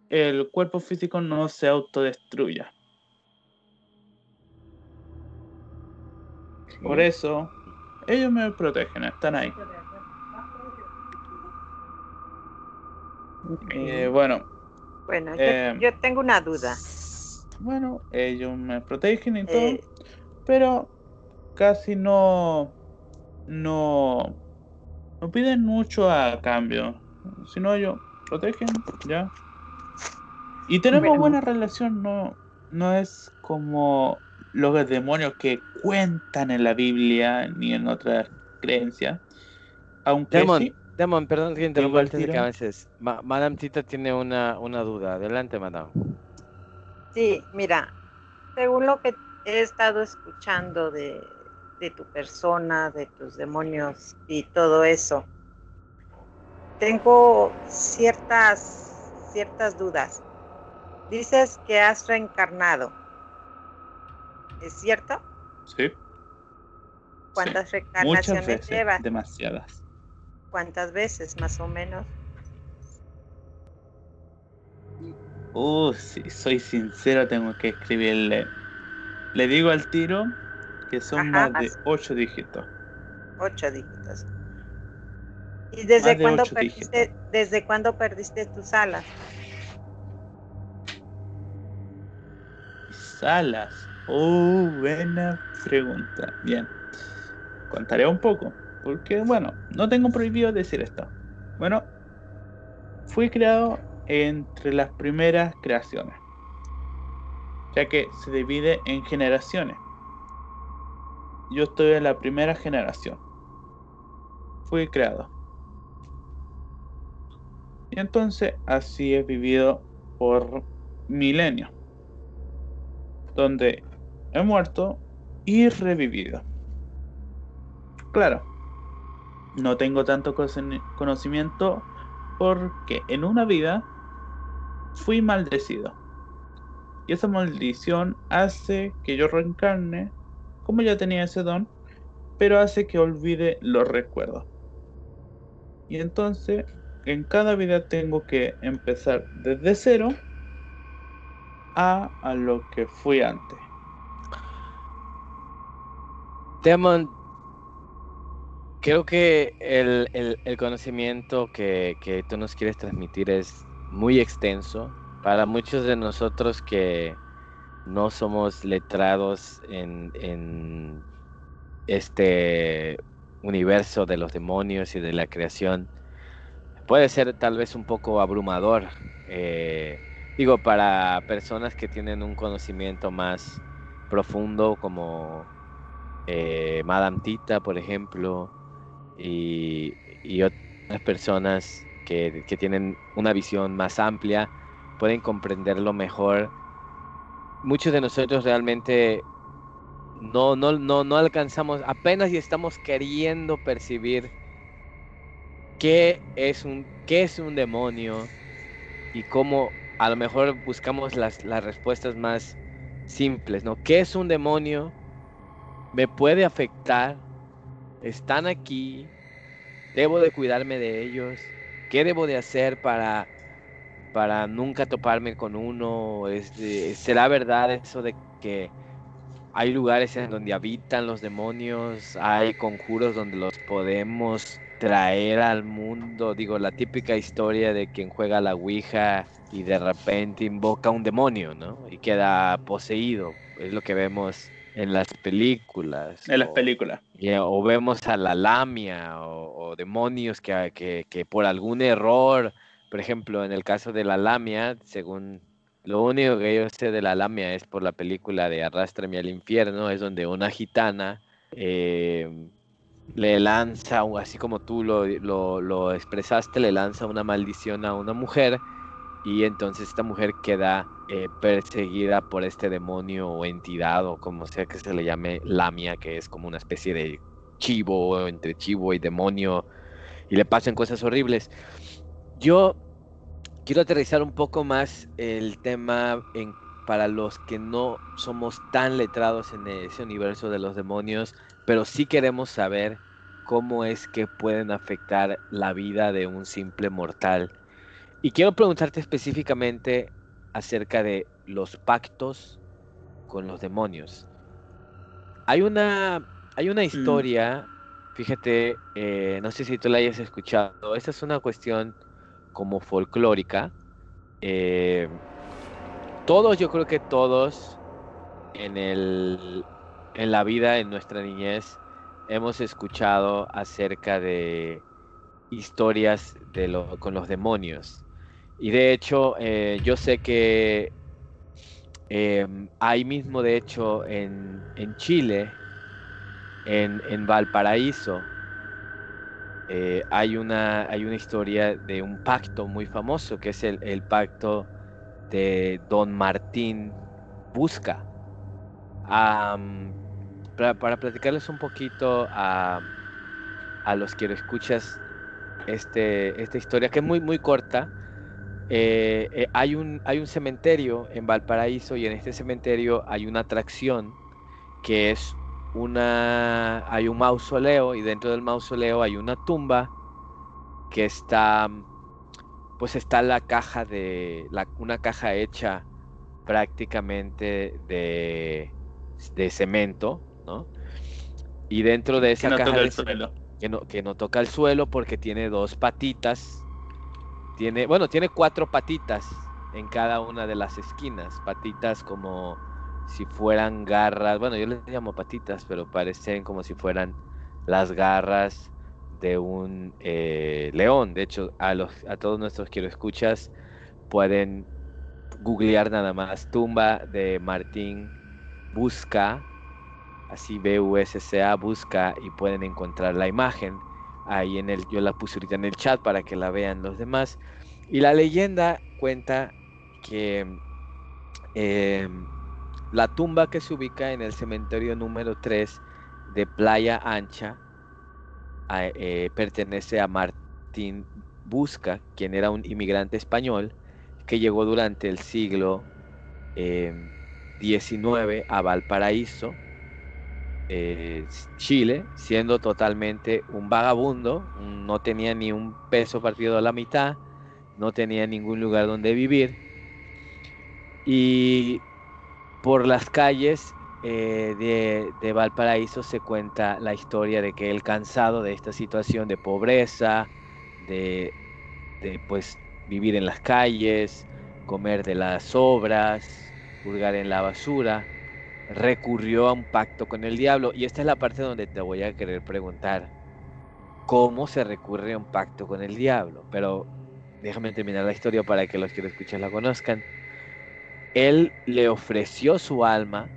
el cuerpo físico no se autodestruya. Por eso, ellos me protegen, están ahí. Eh, bueno, Bueno, yo, Eh, yo tengo una duda. bueno, ellos me protegen y todo, Eh, pero casi no, no, no piden mucho a cambio. Si no, ellos protegen, ya. Y tenemos Bueno. buena relación, no, no es como los demonios que cuentan en la Biblia ni en otras creencias. Aunque Demon, sí, Demon, perdón que interrumpa antes de que tiro. avances. Ma- Madame Tita tiene una, una duda. Adelante, Madame. Sí, mira, según lo que he estado escuchando de, de tu persona, de tus demonios y todo eso, tengo ciertas, ciertas dudas. Dices que has reencarnado. ¿Es cierto? sí, ¿Cuántas muchas reencarnaciones veces, demasiadas. ¿Cuántas veces más o menos? Uh, si soy sincero, tengo que escribirle. Le digo al tiro que son Ajá. más de 8 dígitos. Ocho dígitos. ¿Y desde de cuándo ocho perdiste, desde cuándo perdiste tus alas? Salas. Oh, buena pregunta. Bien. Contaré un poco. Porque, bueno, no tengo prohibido decir esto. Bueno, fui creado entre las primeras creaciones. Ya que se divide en generaciones. Yo estoy en la primera generación. Fui creado. Y entonces así he vivido por milenios donde he muerto y revivido. Claro, no tengo tanto cono- conocimiento porque en una vida fui maldecido. Y esa maldición hace que yo reencarne, como ya tenía ese don, pero hace que olvide los recuerdos. Y entonces, en cada vida tengo que empezar desde cero a, a lo que fui antes. Demon, creo que el, el- conocimiento que, que tú nos quieres transmitir es muy extenso. Para muchos de nosotros que no somos letrados en, en este universo de los demonios y de la creación, puede ser tal vez un poco abrumador. eh, digo, para personas que tienen un conocimiento más profundo como eh, Madame Tita, por ejemplo, y, otras personas que, que tienen una visión más amplia, pueden comprenderlo mejor. Muchos de nosotros realmente no, no, no, no alcanzamos, apenas y estamos queriendo percibir qué es un, qué es un demonio y cómo a lo mejor buscamos las, las respuestas más simples, ¿no? ¿Qué es un demonio? ¿Me puede afectar? ¿Están aquí? ¿Debo de cuidarme de ellos? ¿Qué debo de hacer para, para nunca toparme con uno? ¿Es de- ¿Será verdad eso de que hay lugares en donde habitan los demonios? ¿Hay conjuros donde los podemos traer al mundo? Digo, la típica historia de quien juega la Ouija y de repente invoca un demonio, ¿no? Y queda poseído es lo que vemos en las películas. En las películas. y- o vemos a la lamia o, o demonios que, que, que por algún error, por ejemplo, en el caso de la lamia, según lo único que yo sé de la lamia es por la película de Arrástrame al infierno, es donde una gitana eh, le lanza, así como tú lo, lo, lo expresaste, le lanza una maldición a una mujer y entonces esta mujer queda eh, perseguida por este demonio o entidad o como sea que se le llame lamia, que es como una especie de chivo entre chivo y demonio y le pasan cosas horribles. Yo quiero aterrizar un poco más el tema en, para los que no somos tan letrados en ese universo de los demonios, pero sí queremos saber cómo es que pueden afectar la vida de un simple mortal. Y quiero preguntarte específicamente acerca de los pactos con los demonios. Hay una, hay una historia, fíjate, eh, no sé si tú la hayas escuchado, esta es una cuestión como folclórica. eh, todos, yo creo que todos en, el, en la vida, en nuestra niñez, hemos escuchado acerca de historias de lo- con los demonios. Y de hecho, eh, yo sé que em, ahí mismo, de hecho, en, en Chile, en, en Valparaíso, eh, hay, una, hay una historia de un pacto muy famoso, que es el, el pacto de Don Martín Busca. Para, para platicarles un poquito a, a los que lo escuchas este, esta historia, que es muy, muy corta. Eh, eh, hay, un, hay un cementerio en Valparaíso y en este cementerio hay una atracción que es una, hay un mausoleo y dentro del mausoleo hay una tumba que está, pues está la caja de, la, una caja hecha prácticamente de, de cemento, ¿no? Y dentro de Que esa no caja toca de el suelo. que no, que no toca el suelo porque tiene dos patitas. Tiene, bueno, tiene cuatro patitas en cada una de las esquinas. Patitas como si fueran garras. Bueno, yo les llamo patitas, pero parecen como si fueran las garras de un eh, león. De hecho, a, los, a todos nuestros quiero escuchas pueden googlear nada más tumba de Martín Busca así B-U-S-C-A, busca y pueden encontrar la imagen. Ahí en el, yo la puse ahorita en el chat para que la vean los demás. Y la leyenda cuenta que eh, la tumba que se ubica en el cementerio número 3 de Playa Ancha eh, pertenece a Martín Busca, quien era un inmigrante español que llegó durante el siglo XIX a Valparaíso eh, Chile, siendo totalmente un vagabundo, un- no tenía ni un peso partido a la mitad, no tenía ningún lugar donde vivir. Y por las calles eh, de, Valparaíso se cuenta la historia de que él cansado de esta situación de pobreza, de, de pues vivir en las calles, comer de las obras, purgar en la basura, recurrió a un pacto con el diablo. Y esta es la parte donde te voy a querer preguntar, ¿cómo se recurre a un pacto con el diablo? Pero déjame terminar la historia para que los que lo escuchan la conozcan. Él le ofreció su alma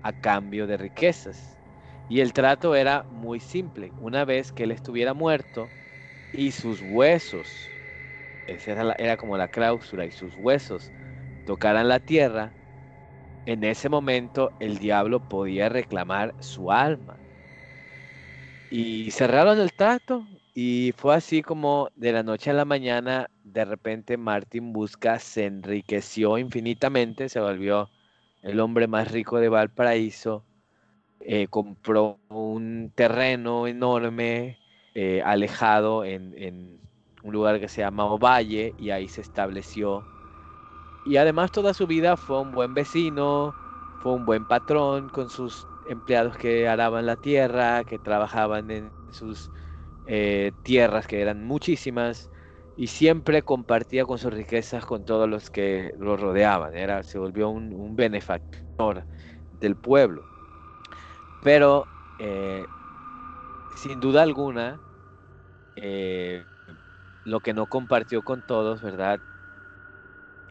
a cambio de riquezas. Y el trato era muy simple. Una vez que él estuviera muerto y sus huesos, esa era, era como la cláusula, y sus huesos tocaran la tierra, en ese momento el diablo podía reclamar su alma. Y cerraron el trato y fue así como de la noche a la mañana, de repente Martín Busca se enriqueció infinitamente, se volvió el hombre más rico de Valparaíso, eh, compró un terreno enorme, eh, alejado en, en un lugar que se llama Ovalle y ahí se estableció y además toda su vida fue un buen vecino, fue un buen patrón con sus empleados que araban la tierra, que trabajaban en sus eh, tierras, que eran muchísimas, y siempre compartía con sus riquezas con todos los que lo rodeaban. Era, se volvió un, benefactor del pueblo. Pero, eh, sin duda alguna, eh, lo que no compartió con todos, ¿verdad?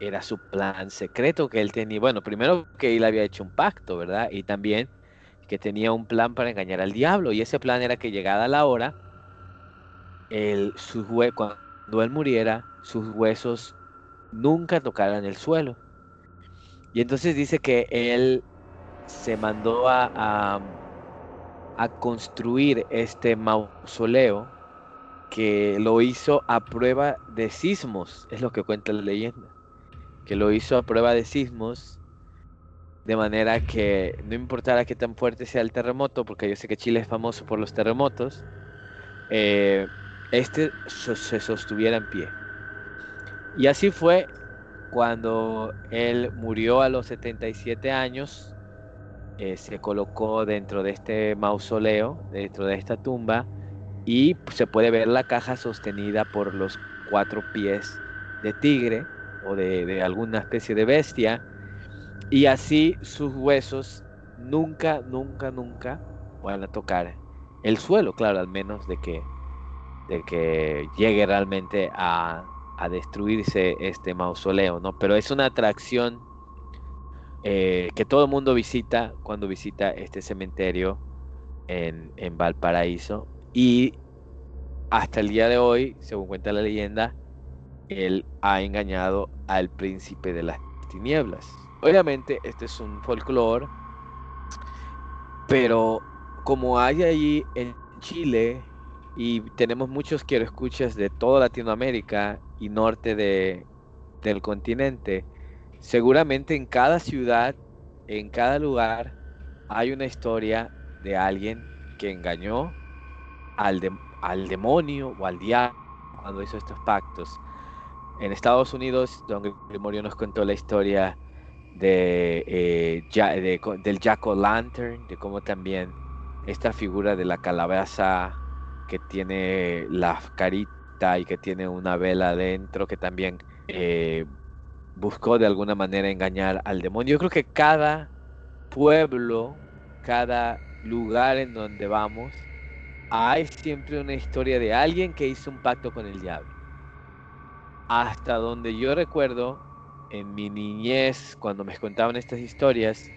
Era su plan secreto que él tenía. Bueno, primero que él había hecho un pacto, ¿verdad? Y también que tenía un plan para engañar al diablo. Y ese plan era que llegada la hora, el, sus cuando él muriera, sus huesos nunca tocaran el suelo. Y entonces dice que él se mandó a, a, a construir este mausoleo que lo hizo a prueba de sismos, es lo que cuenta la leyenda, que lo hizo a prueba de sismos, de manera que no importara qué tan fuerte sea el terremoto, porque yo sé que Chile es famoso por los terremotos, eh, este se sostuviera en pie. Y así fue cuando él murió a los 77 años, eh, se colocó dentro de este mausoleo, dentro de esta tumba, y se puede ver la caja sostenida por los cuatro pies de tigre o de, alguna especie de bestia y así sus huesos nunca, nunca, nunca van a tocar el suelo, claro, al menos de que, de que llegue realmente a, a destruirse este mausoleo, ¿no? Pero es una atracción eh, que todo el mundo visita cuando visita este cementerio en, en Valparaíso y hasta el día de hoy, según cuenta la leyenda, él ha engañado al príncipe de las tinieblas. Obviamente, este es un folclore, pero como hay allí en Chile y tenemos muchos quiero escuchas de toda Latinoamérica y norte de, del continente, seguramente en cada ciudad, en cada lugar, hay una historia de alguien que engañó al, al demonio o al diablo cuando hizo estos pactos. En Estados Unidos, Don Grimorio nos contó la historia de, eh, del Jack o' Lantern, de cómo también esta figura de la calabaza que tiene la carita y que tiene una vela adentro, que también eh, buscó de alguna manera engañar al demonio. Yo creo que cada pueblo, cada lugar en donde vamos, hay siempre una historia de alguien que hizo un pacto con el diablo. Hasta donde yo recuerdo, en mi niñez, cuando me contaban estas historias,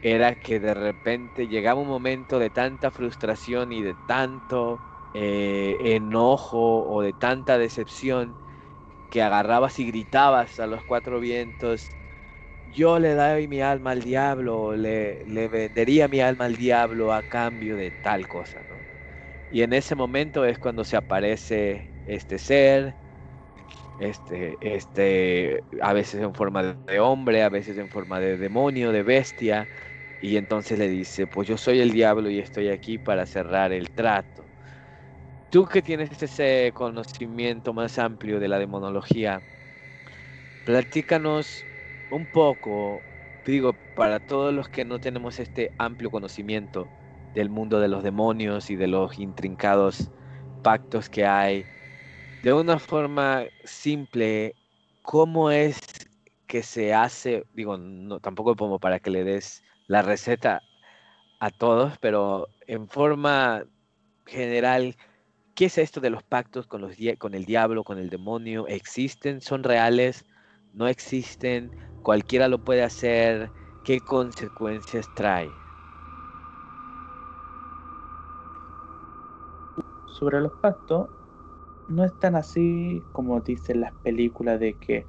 era que de repente llegaba un momento de tanta frustración y de tanto eh, enojo o de tanta decepción que agarrabas y gritabas a los cuatro vientos, yo le doy mi alma al diablo, le, le vendería mi alma al diablo a cambio de tal cosa. Y en ese momento es cuando se aparece este ser, este, este, a veces en forma de hombre, a veces en forma de demonio, de bestia, y entonces le dice, pues yo soy el diablo y estoy aquí para cerrar el trato. Tú que tienes ese conocimiento más amplio de la demonología, platícanos un poco, digo, para todos los que no tenemos este amplio conocimiento, del mundo de los demonios y de los intrincados pactos que hay. De una forma simple, ¿cómo es que se hace? Digo, no, tampoco como para que le des la receta a todos, pero en forma general, ¿qué es esto de los pactos con, los, con el diablo, con el demonio? ¿Existen? ¿Son reales? ¿No existen? ¿Cualquiera lo puede hacer? ¿Qué consecuencias trae? sobre los pactos no es tan así como dicen las películas de que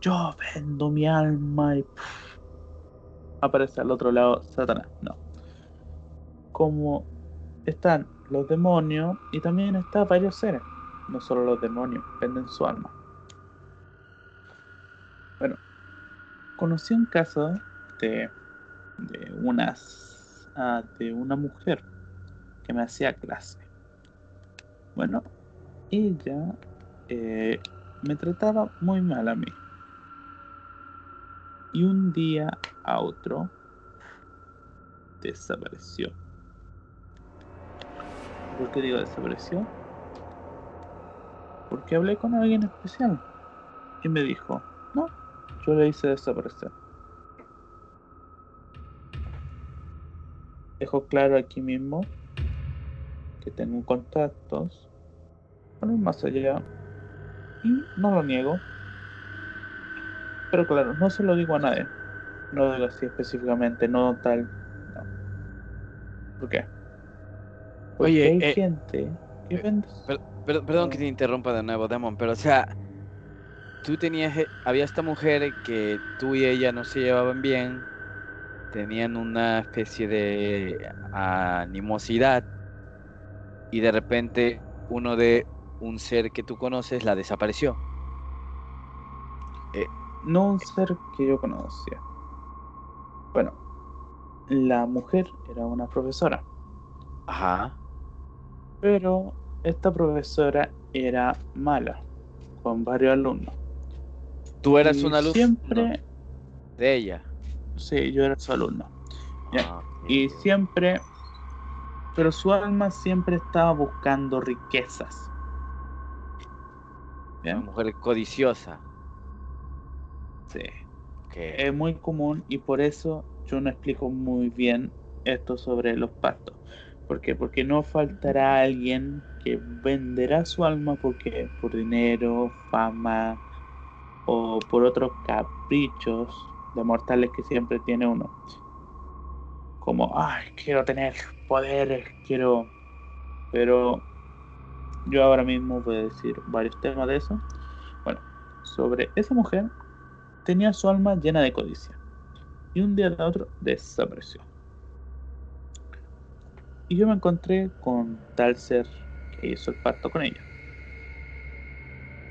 yo vendo mi alma y aparece al otro lado Satanás. No. Como están los demonios y también están varios seres. No solo los demonios, venden su alma. Bueno, conocí un caso de, de unas ah, de una mujer que me hacía clase bueno, ella eh, me trataba muy mal a mí. Y un día a otro desapareció. ¿Por qué digo desapareció? Porque hablé con alguien especial y me dijo, no, yo le hice desaparecer. dejo claro aquí mismo que tengo contactos con el más allá y no lo niego. Pero claro, no se lo digo a nadie. No lo digo así específicamente, no tal. No. ¿Por qué? Porque Oye, hay eh, gente que eh, vende. Per- per- perdón que te interrumpa de nuevo, Demon, pero o sea, tú tenías, e- había esta mujer que tú y ella no se llevaban bien, tenían una especie de animosidad y de repente uno de un ser que tú conoces la desapareció. No un ser que yo conocía. Bueno, la mujer era una profesora, Ajá. pero esta profesora era mala con varios alumnos. Tú eras Y un alumno Siempre, de ella. sí, yo era su alumno. Ah, Y siempre, pero su alma siempre estaba buscando riquezas. Una mujer codiciosa. sí. Ok. Es muy común y por eso yo no explico muy bien esto sobre los pactos. ¿Por qué? Porque no faltará alguien que venderá su alma porque por dinero, fama o por otros caprichos de mortales que siempre tiene uno. Como, ay, quiero tener poderes, quiero... Pero yo ahora mismo voy a decir varios temas de eso. Bueno, sobre esa mujer tenía su alma llena de codicia. Y un día de otro desapareció. Y yo me encontré con tal ser que hizo el pacto con ella.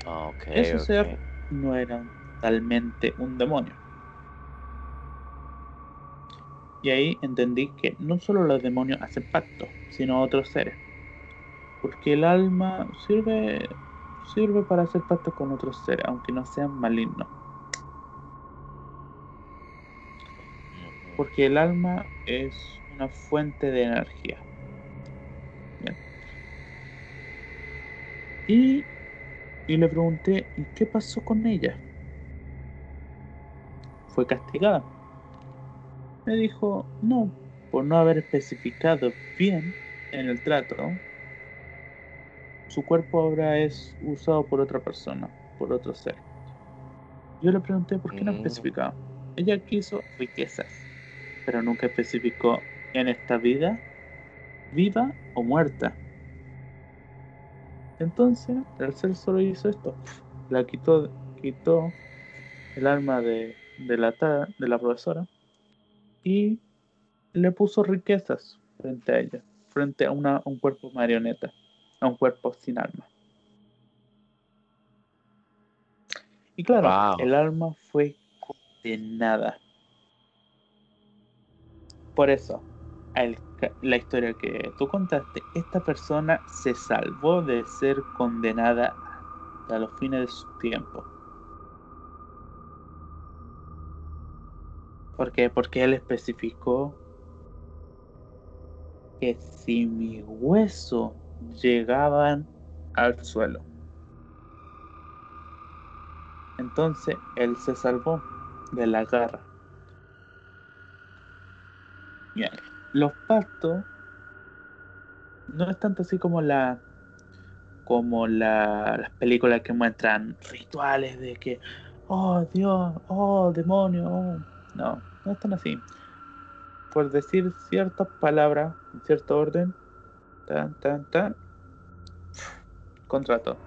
Ah, ok, Ese ser no era totalmente un demonio. Y ahí entendí que no solo los demonios hacen pacto, sino otros seres. Porque el alma sirve, sirve para hacer pacto con otros seres, aunque no sean malignos. Porque el alma es una fuente de energía. Bien. Y, y le pregunté, ¿y qué pasó con ella? ¿Fue castigada? Me dijo, no, por no haber especificado bien en el trato, su cuerpo ahora es usado por otra persona, por otro ser. Yo le pregunté por qué no Mm. especificaba. Ella quiso riquezas, pero nunca especificó en esta vida, viva o muerta. Entonces, el ser solo hizo esto. La quitó, quitó el alma de, de, la, de la profesora y le puso riquezas frente a ella, frente a una, un cuerpo marioneta, a un cuerpo sin alma. Y claro, Wow. el alma fue condenada. Por eso, el la historia que tú contaste, esta persona se salvó de ser condenada hasta los fines de su tiempo. ¿Por qué? Porque él especificó que si mi hueso llegaban al suelo, entonces él se salvó de la garra. Los pactos no es tanto así como la como la, las películas que muestran rituales de que oh Dios, oh demonio, oh". no, no es tan así. Por decir ciertas palabras en cierto orden, tan tan tan contrato.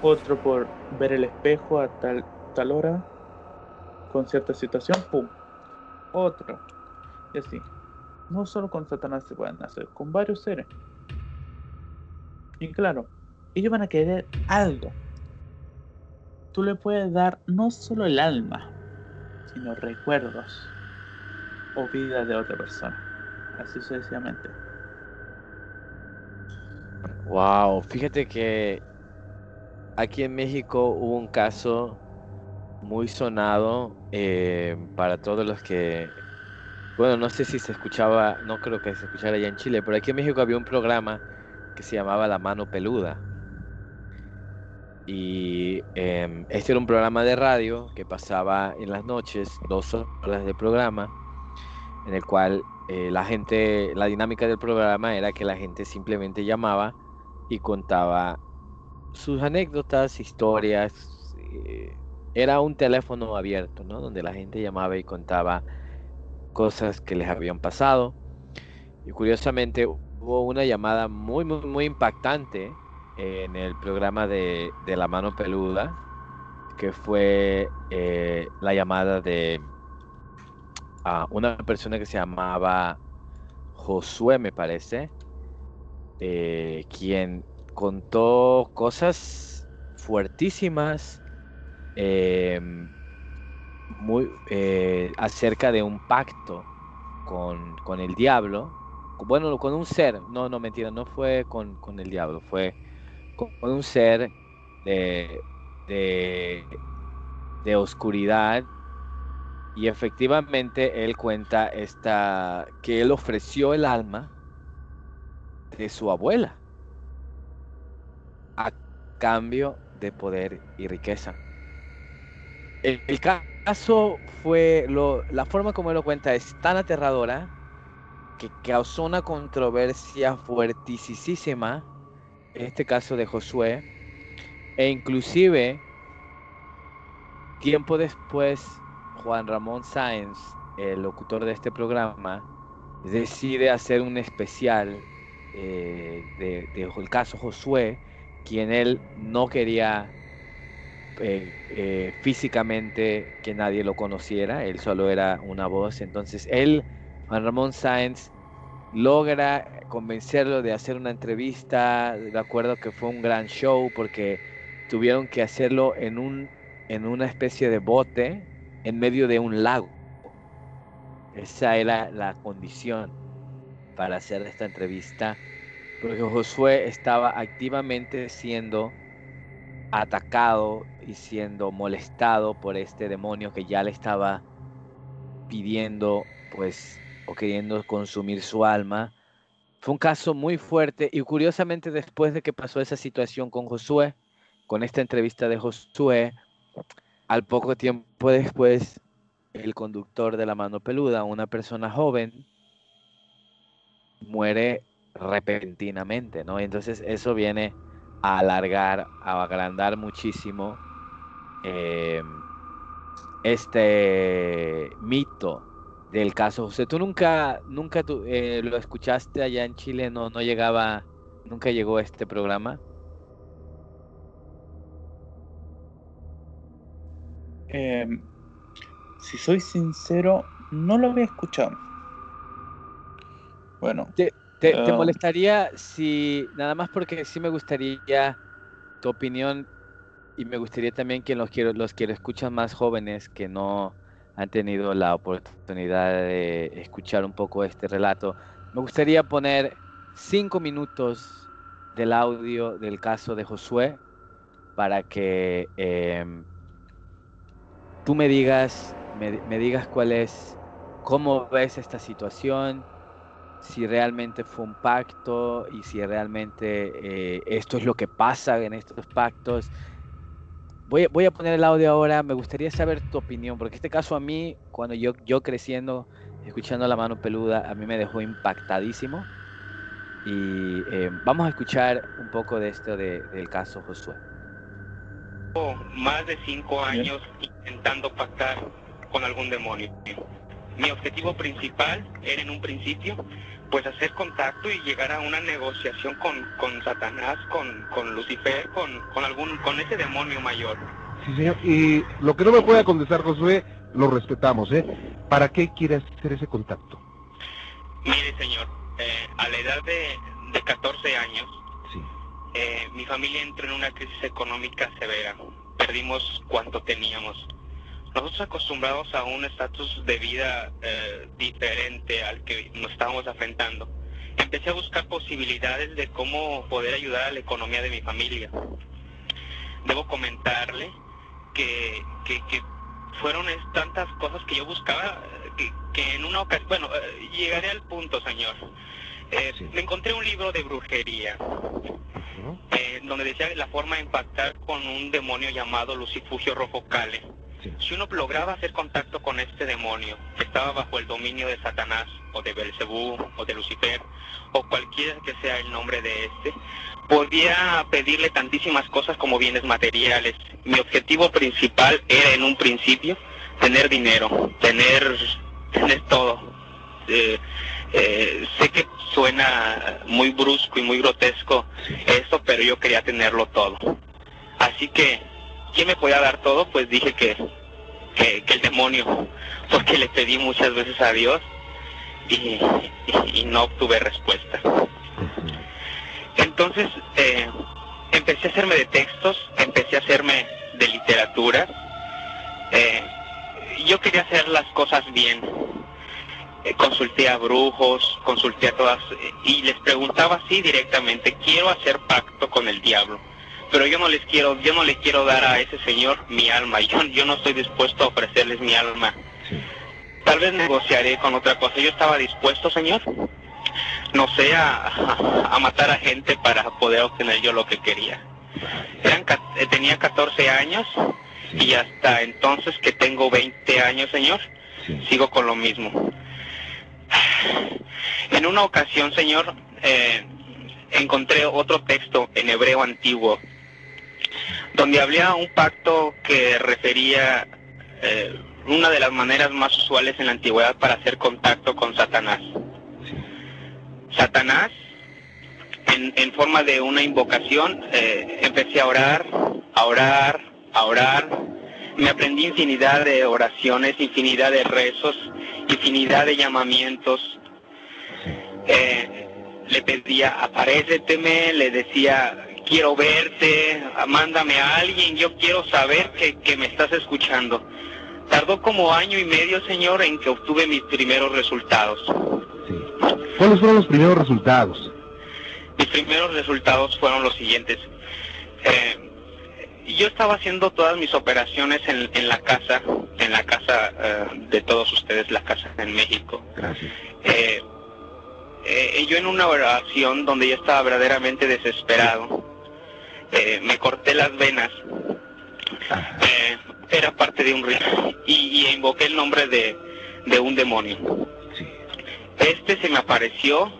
Otro por ver el espejo a tal tal hora con cierta situación, pum. Otro. Y así. No solo con Satanás se pueden hacer, con varios seres. Y claro, ellos van a querer algo. Tú le puedes dar no solo el alma, sino recuerdos o vida de otra persona. Así sucesivamente. Wow, fíjate que aquí en México hubo un caso muy sonado eh, para todos los que, bueno, no sé si se escuchaba, no creo que se escuchara allá en Chile, pero aquí en México había un programa que se llamaba La Mano Peluda. Y em, este era un programa de radio que pasaba en las noches, dos horas de programa, en el cual eh, la gente, la dinámica del programa era que la gente simplemente llamaba y contaba sus anécdotas, historias. eh, era un teléfono abierto, ¿no? Donde la gente llamaba y contaba cosas que les habían pasado. Y curiosamente hubo una llamada muy, muy, muy impactante en el programa de, de La Mano Peluda, que fue eh, la llamada de a una persona que se llamaba Josué, me parece, eh, quien contó cosas fuertísimas em, muy, eh, acerca de un pacto con, con el diablo. Bueno, con un ser, no, no, mentira, no fue con, con el diablo, fue con, un ser de, de, de oscuridad y efectivamente él cuenta esta que él ofreció el alma de su abuela a cambio de poder y riqueza. El, caso fue lo, la forma como él lo cuenta es tan aterradora que causó una controversia fuertísima en este caso de Josué e inclusive tiempo después Juan Ramón Sáenz, el locutor de este programa, decide hacer un especial eh, de, el caso Josué, quien él no quería eh, eh, físicamente que nadie lo conociera, él solo era una voz. Entonces él, Juan Ramón Sáenz, logra convencerlo de hacer una entrevista. De acuerdo que fue un gran show porque tuvieron que hacerlo en un en una especie de bote en medio de un lago. Esa era la condición para hacer esta entrevista, porque Josué estaba activamente siendo atacado y siendo molestado por este demonio que ya le estaba pidiendo, pues, o queriendo consumir su alma. Fue un caso muy fuerte y curiosamente después de que pasó esa situación con Josué, con esta entrevista de Josué, al poco tiempo después, el conductor de la mano peluda, una persona joven, muere repentinamente, ¿no? Entonces eso viene a alargar, a agrandar muchísimo eh, este mito del caso José. ¿Tú nunca, nunca tú, eh, lo escuchaste allá en Chile? No, no llegaba, nunca llegó este programa. Eh, si soy sincero, no lo había escuchado. Bueno, ¿Te, te Ah. molestaría si, nada más porque sí me gustaría tu opinión y me gustaría también que los quiero, los que lo escuchan más jóvenes que no han tenido la oportunidad de escuchar un poco este relato, me gustaría poner cinco minutos del audio del caso de Josué para que em, tú me digas, me, me digas cuál es, cómo ves esta situación, si realmente fue un pacto y si realmente eh, esto es lo que pasa en estos pactos. Voy, a- poner el audio ahora, me gustaría saber tu opinión, porque este caso a mí, cuando yo, yo creciendo, escuchando la mano peluda, a mí me dejó impactadísimo. Y eh, vamos a escuchar un poco de esto de- del caso Josué. Más de cinco años intentando pactar con algún demonio. Mi objetivo principal era en un principio pues hacer contacto y llegar a una negociación con, con Satanás, con, con Lucifer, con, con algún, con ese demonio mayor. Sí, señor. Y lo que no me pueda contestar, Josué, lo respetamos, ¿eh? ¿Para qué quiere hacer ese contacto? Mire señor, eh, a la edad de, de 14 años, Sí. eh, mi familia entró en una crisis económica severa. Perdimos cuanto teníamos. Nosotros acostumbrados a un estatus de vida eh, diferente al que nos estábamos enfrentando, empecé a buscar posibilidades de cómo poder ayudar a la economía de mi familia. Debo comentarle que, que, que fueron tantas cosas que yo buscaba eh, que, que en una ocasión, bueno, eh, llegaré al punto, señor. Eh, Sí. Me encontré un libro de brujería eh, donde decía la forma de impactar con un demonio llamado Lucifugio Rojo Cale. Sí. Si uno lograba hacer contacto con este demonio que estaba bajo el dominio de Satanás o de Belcebú o de Lucifer o cualquiera que sea el nombre de este, podía pedirle tantísimas cosas como bienes materiales. Mi objetivo principal era en un principio tener dinero, tener, tener todo. Eh, eh, sé que suena muy brusco y muy grotesco esto, pero yo quería tenerlo todo. Así que, ¿quién me podía dar todo? Pues dije que, que, el demonio, porque le pedí muchas veces a Dios y, no obtuve respuesta. Entonces, eh, empecé a hacerme de textos, empecé a hacerme de literatura. Eh, yo quería hacer las cosas bien. Eh, consulté a brujos, consulté a todas y les preguntaba así directamente, quiero hacer pacto con el diablo, pero yo no les quiero, yo no le quiero dar a ese señor mi alma, yo, yo no estoy dispuesto a ofrecerles mi alma. Tal vez negociaré con otra cosa. Yo estaba dispuesto, señor, no sé, a, matar a gente para poder obtener yo lo que quería. Eran, eh, tenía 14 años y hasta entonces que tengo 20 años, señor, Sí. sigo con lo mismo. En una ocasión, señor, eh, encontré otro texto en hebreo antiguo donde había un pacto que refería eh, una de las maneras más usuales en la antigüedad para hacer contacto con Satanás. Satanás, en, forma de una invocación, eh, empecé a orar, a orar, a orar. Me aprendí infinidad de oraciones, infinidad de rezos, infinidad de llamamientos. Eh, le pedía, aparéceteme, le decía, quiero verte, mándame a alguien, yo quiero saber que, que me estás escuchando. Tardó como año y medio, señor, en que obtuve mis primeros resultados. Sí. ¿Cuáles fueron los primeros resultados? Mis primeros resultados fueron los siguientes. Eh, yo estaba haciendo todas mis operaciones en, en la casa, en la casa eh, de todos ustedes, la casa en México. Gracias. Eh, eh, yo en una oración donde yo estaba verdaderamente desesperado, eh, me corté las venas, eh, era parte de un rito, y, y invoqué el nombre de, de un demonio. Sí. Este se me apareció.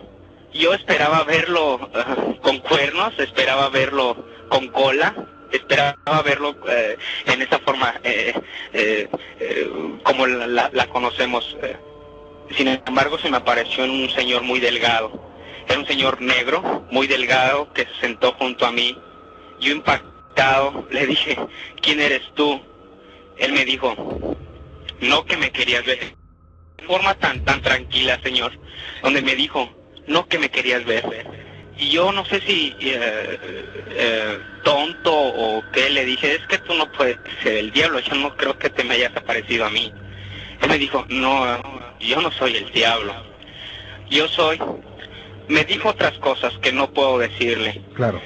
Yo esperaba verlo eh, con cuernos, esperaba verlo con cola, esperaba verlo eh, en esa forma eh, como la, la- la conocemos. Sin embargo, se me apareció en un señor muy delgado. Era un señor negro, muy delgado, que se sentó junto a mí. Yo impactado le dije, ¿quién eres tú? Él me dijo, no que me querías ver de forma tan tan tranquila, señor, donde me dijo, no que me querías ver. Y yo no sé si eh, eh, tonto o qué le dije, es que tú no puedes ser el diablo, yo no creo que te me hayas aparecido a mí. Él me dijo, no, yo no soy el diablo, yo soy... Me dijo otras cosas que no puedo decirle. Claro.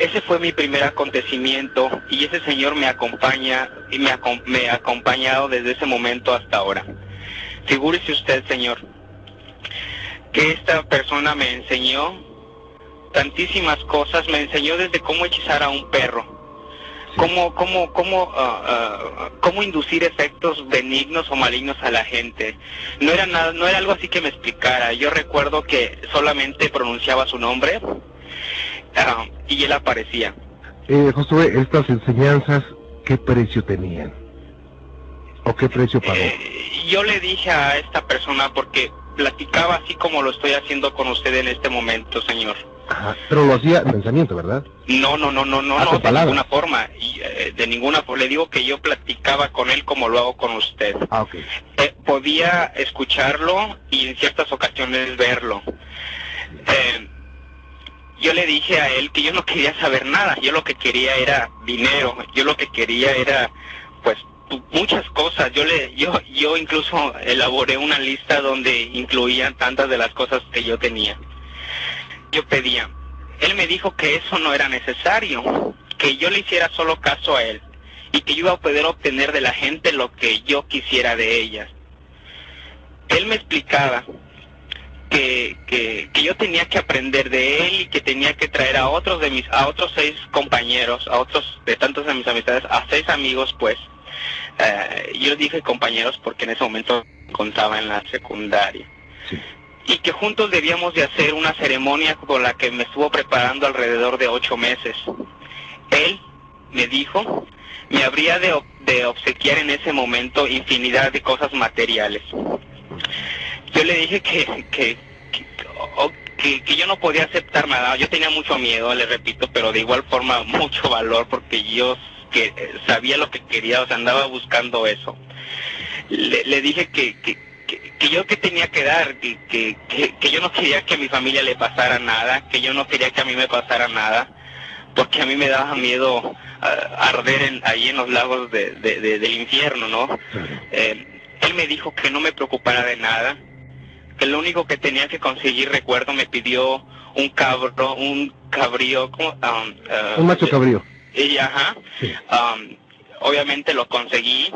Ese fue mi primer acontecimiento y ese señor me acompaña y me, acom- me ha acompañado desde ese momento hasta ahora. Figúrese usted, señor, que esta persona me enseñó tantísimas cosas, me enseñó desde cómo hechizar a un perro, cómo, cómo, cómo, ah, ah, cómo inducir efectos benignos o malignos a la gente. No era nada, no era algo así que me explicara. Yo recuerdo que solamente pronunciaba su nombre ah, y él aparecía. Eh, Josué, estas enseñanzas, ¿qué precio tenían? ¿O qué precio pagó? Eh, yo le dije a esta persona porque platicaba así como lo estoy haciendo con usted en este momento, señor. Ajá. Pero lo hacía en pensamiento, ¿verdad? No, no, no, no, no, Ah, no, de palabras. ninguna forma, y, eh, de ninguna forma. Le digo que yo platicaba con él como lo hago con usted. Ah, ok. Eh, podía escucharlo y en ciertas ocasiones verlo. Eh, yo le dije a él que yo no quería saber nada, yo lo que quería era dinero, yo lo que quería era, pues, muchas cosas. Yo le, yo, yo incluso elaboré una lista donde incluían tantas de las cosas que yo tenía. Yo pedía. Él me dijo que eso no era necesario, que yo le hiciera solo caso a él y que yo iba a poder obtener de la gente lo que yo quisiera de ellas. Él me explicaba que, que, que yo tenía que aprender de él y que tenía que traer a otros de mis a otros seis compañeros, a otros de tantos de mis amistades, a seis amigos pues, Eh, yo dije compañeros porque en ese momento contaba en la secundaria. Sí. Y que juntos debíamos de hacer una ceremonia con la que me estuvo preparando alrededor de ocho meses. Él me dijo, me habría de, de obsequiar en ese momento infinidad de cosas materiales. Yo le dije que, que, que, o- que- que yo no podía aceptar nada. Yo tenía mucho miedo, le repito, pero de igual forma mucho valor porque yo que eh, sabía lo que quería, o sea, andaba buscando eso. Le, le dije que, que, que, yo que tenía que dar, que, que, que, yo no quería que a mi familia le pasara nada, que yo no quería que a mí me pasara nada, porque a mí me daba miedo ah, arder en, ahí en los lagos de, de- de- del infierno, ¿no? Eh, él me dijo que no me preocupara de nada, que lo único que tenía que conseguir, recuerdo, me pidió un cabro, un cabrío. Um, ah, Un macho cabrío. y ajá, Sí. um, obviamente lo conseguí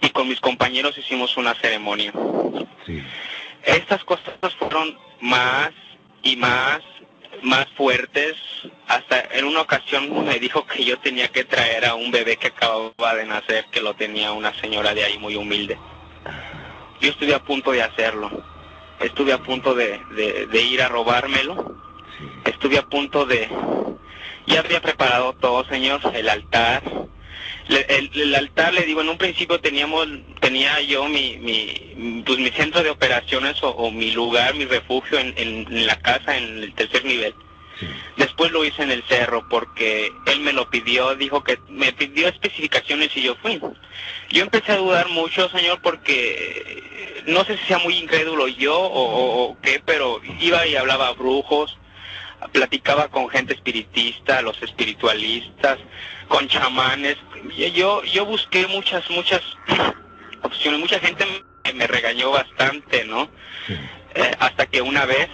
y con mis compañeros hicimos una ceremonia. Sí. Estas cosas fueron más y más, más fuertes. Hasta en una ocasión me dijo que yo tenía que traer a un bebé que acababa de nacer, que lo tenía una señora de ahí muy humilde. Yo estuve a punto de hacerlo. Estuve a punto de, de- de ir a robármelo. Estuve a punto de... Ya había preparado todo, señor, el altar. Le- el, el altar, le digo, en un principio teníamos, tenía yo mi, mi, pues mi centro de operaciones o, o mi lugar, mi refugio en, en- en la casa, en el tercer nivel. Después lo hice en el cerro porque él me lo pidió, dijo que me pidió especificaciones y yo fui. Yo empecé a dudar mucho, señor, porque eh, no sé si sea muy incrédulo yo o, qué, pero iba y hablaba a brujos, platicaba con gente espiritista, los espiritualistas, con chamanes. Y Yo, yo busqué muchas, muchas opciones. Mucha gente me regañó bastante, ¿no? Eh, hasta que una vez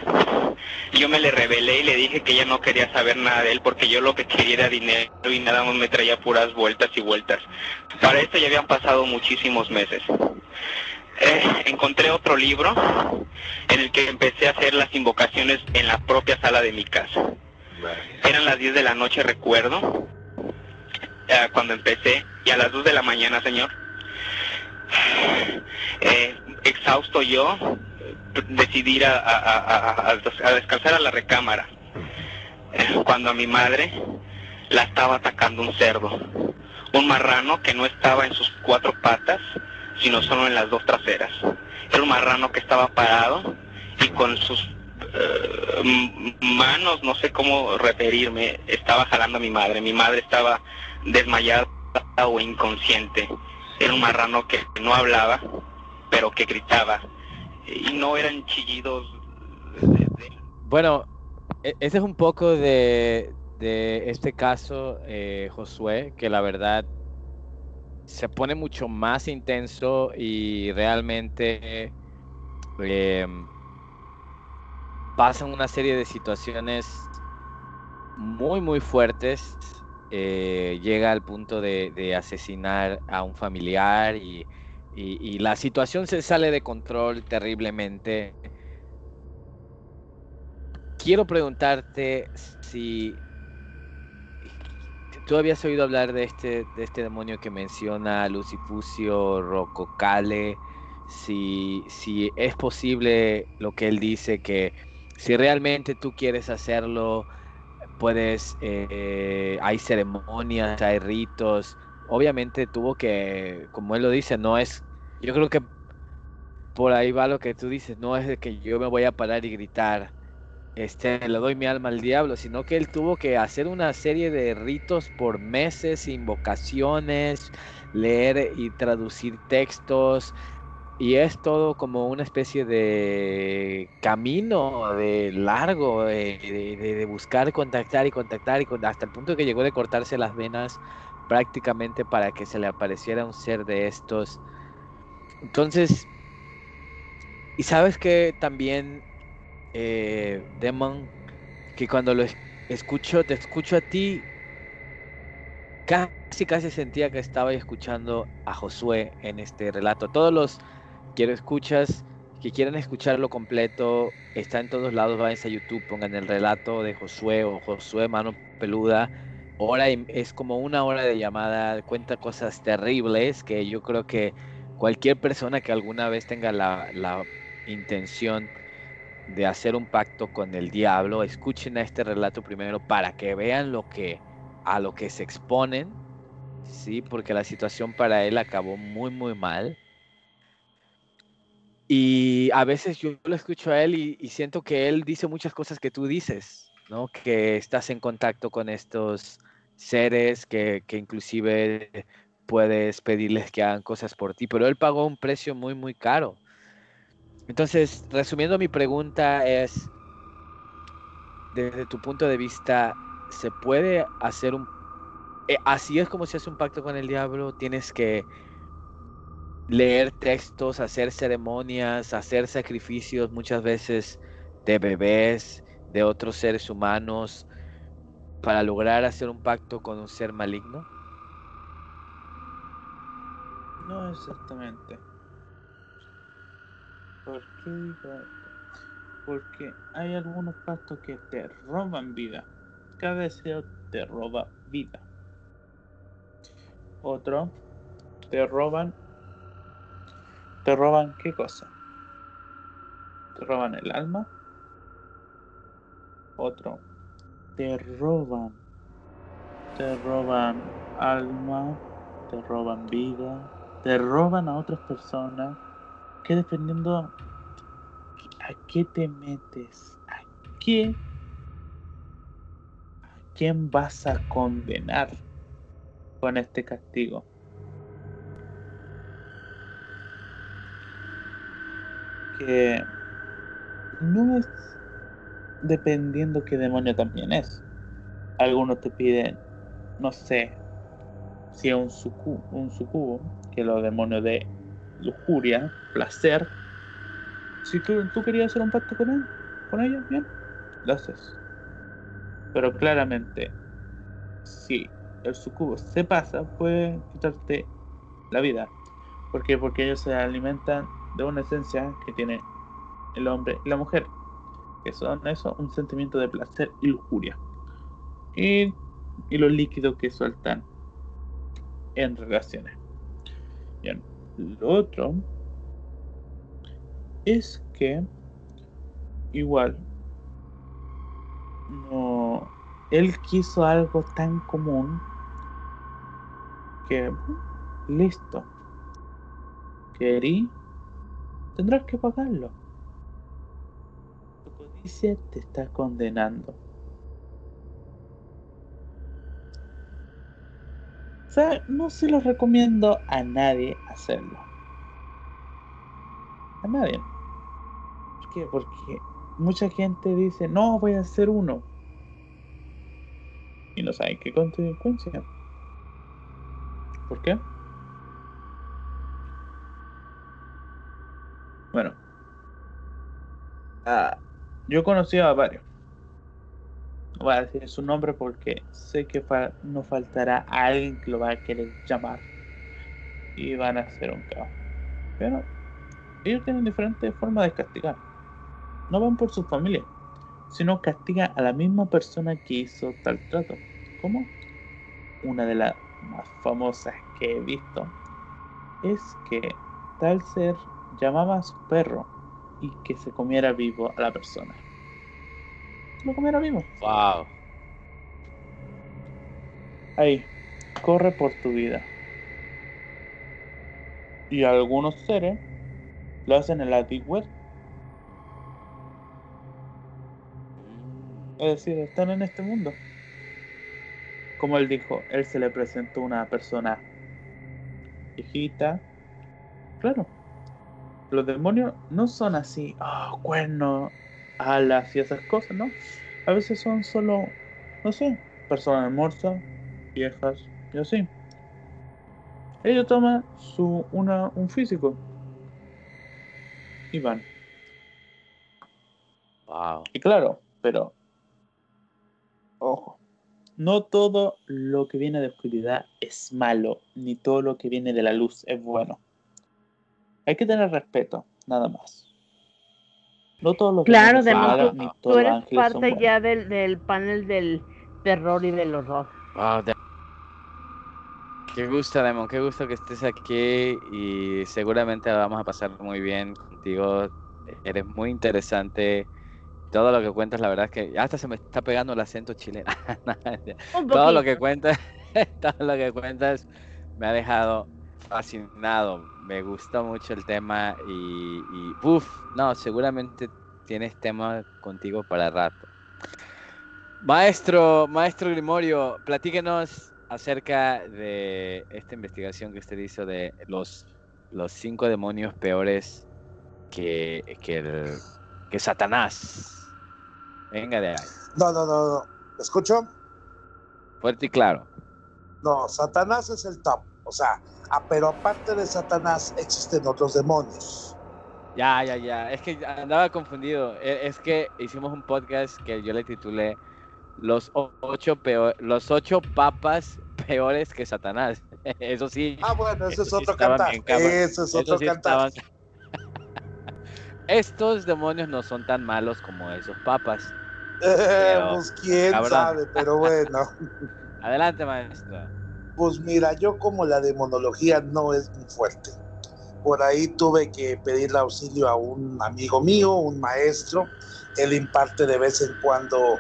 yo me le rebelé y le dije que ya no quería saber nada de él porque yo lo que quería era dinero y nada más me traía puras vueltas y vueltas. Para esto ya habían pasado muchísimos meses. Eh, encontré otro libro en el que empecé a hacer las invocaciones en la propia sala de mi casa. Eran las 10 de la noche, recuerdo, eh, cuando empecé, y a las 2 de la mañana, señor, eh, exhausto yo, eh, decidí ir a, descansar a la recámara, cuando a mi madre la estaba atacando un cerdo, un marrano que no estaba en sus cuatro patas, sino solo en las dos traseras. Era un marrano que estaba parado y con sus eh, manos, no sé cómo referirme, estaba jalando a mi madre. Mi madre estaba desmayada o inconsciente. Era un marrano que no hablaba, pero que gritaba. Y no eran chillidos Bueno, e- ese es un poco de, de este caso, eh, Josué, que la verdad se pone mucho más intenso y realmente eh, pasan una serie de situaciones muy, muy fuertes. eh, llega al punto de asesinar a un familiar y, y- y la situación se sale de control terriblemente. Quiero preguntarte si tú habías oído hablar de este, de este demonio que menciona Lucifucio Rococale, si, si es posible lo que él dice, que si realmente tú quieres hacerlo, puedes, eh, hay ceremonias, hay ritos. Obviamente tuvo que, como él lo dice, no es, yo creo que por ahí va lo que tú dices, no es de que yo me voy a parar y gritar, este, le doy mi alma al diablo, sino que él tuvo que hacer una serie de ritos por meses, invocaciones, leer y traducir textos, y es todo como una especie de camino de largo, de, buscar, contactar y contactar, y con- hasta el punto que llegó de cortarse las venas prácticamente para que se le apareciera un ser de estos. Entonces, y sabes que también, eh, Demon, que cuando lo es- escucho, te escucho a ti, casi casi sentía que estaba escuchando a Josué en este relato. Todos los quiero escuchas que quieran escucharlo completo, está en todos lados, vayan a YouTube, pongan el relato de Josué o Josué Mano Peluda hora y- es como una hora de llamada, cuenta cosas terribles que yo creo que cualquier persona que alguna vez tenga la, la intención de hacer un pacto con el diablo, escuchen a este relato primero para que vean lo que a lo que se exponen, sí, porque la situación para él acabó muy muy mal. Y a veces yo lo escucho a él y, y siento que él dice muchas cosas que tú dices, ¿no? Que estás en contacto con estos seres, que, que inclusive puedes pedirles que hagan cosas por ti, pero él pagó un precio muy, muy caro. Entonces, resumiendo mi pregunta es, desde tu punto de vista, ¿se puede hacer un... eh, así es como se hace un pacto con el diablo? Tienes que leer textos, hacer ceremonias, hacer sacrificios muchas veces de bebés, de otros seres humanos, para lograr hacer un pacto con un ser maligno? No exactamente. ¿Por qué? Porque hay algunos pactos que te roban vida. Cada deseo te roba vida. Otro, te roban. ¿Te roban qué cosa? Te roban el alma. Otro, te roban. Te roban alma, te roban vida, te roban a otras personas. Que dependiendo a qué te metes, a qué, a quién vas a condenar con este castigo. Que no es dependiendo qué demonio también es. Algunos te piden, no sé, si es un, sucu, un sucubo, que los demonios de lujuria, placer. Si tú, tú querías hacer un pacto con él, con ella, bien, lo haces. Pero claramente, si el sucubo se pasa, puede quitarte la vida. ¿Por qué? Porque ellos se alimentan de una esencia que tiene el hombre y la mujer. Que son eso, un sentimiento de placer y lujuria. Y, y los líquidos que sueltan en relaciones. Bien. Lo otro es que igual no él quiso algo tan común que listo querí tendrás que pagarlo tu codicia te está condenando o sea, no se lo recomiendo a nadie hacerlo a nadie ¿por qué? porque mucha gente dice no voy a hacer uno y no saben qué consecuencia. ¿Por qué? Bueno, ah, yo conocí a varios. Voy a decir su nombre porque sé que no faltará alguien que lo va a querer llamar y van a hacer un caos. Pero ellos tienen diferentes formas de castigar. No van por su familia sino castiga a la misma persona que hizo tal trato. ¿Cómo? Una de las más famosas que he visto es que tal ser llamaba a su perro y que se comiera vivo a la persona. Lo comiera vivo. Wow. Ahí, corre por tu vida. Y algunos seres lo hacen en la Deep Web. Es decir, están en este mundo. Como él dijo, él se le presentó una persona viejita. Claro, los demonios no son así, oh, cuernos, alas y esas cosas, ¿no? A veces son solo, no sé, personas morsas, viejas y así. Ellos toman su, una, un físico y van. Wow. Y claro, pero ojo, no todo lo que viene de oscuridad es malo, ni todo lo que viene de la luz es bueno. Hay que tener respeto, nada más. No todos los Claro, son además tú, ni tú eres parte ya del, del panel del terror y del horror. Wow, de- Qué gusto, Demon, qué gusto que estés aquí y seguramente vamos a pasar muy bien contigo. Eres muy interesante. Todo lo que cuentas, la verdad es que hasta se me está pegando el acento chileno. Todo lo que cuentas, todo lo que cuentas me ha dejado fascinado. Me gustó mucho el tema y, y uff, no, seguramente tienes tema contigo para rato. Maestro, maestro Grimorio, platíquenos acerca de esta investigación que usted hizo de los, los cinco demonios peores que, que, el- que Satanás. Venga de ahí, No, no, no, no. ¿Me escucho? fuerte y claro. No, Satanás es el top. O sea, pero aparte de Satanás existen otros demonios. Ya, ya, ya. Es que andaba confundido. E- Es que hicimos un podcast que yo le titulé Los ocho peor, los ocho papas peores que Satanás. Eso sí. Ah, bueno, es Eso sí otro cantar. Ese es otro sí cantar. estaban- Estos demonios no son tan malos como esos papas. Pero, pues quién cabrón. sabe, pero bueno. Adelante, maestro. Pues mira, yo como la demonología no es muy fuerte. Por ahí tuve que pedirle auxilio a un amigo mío, un maestro. Él imparte de vez en cuando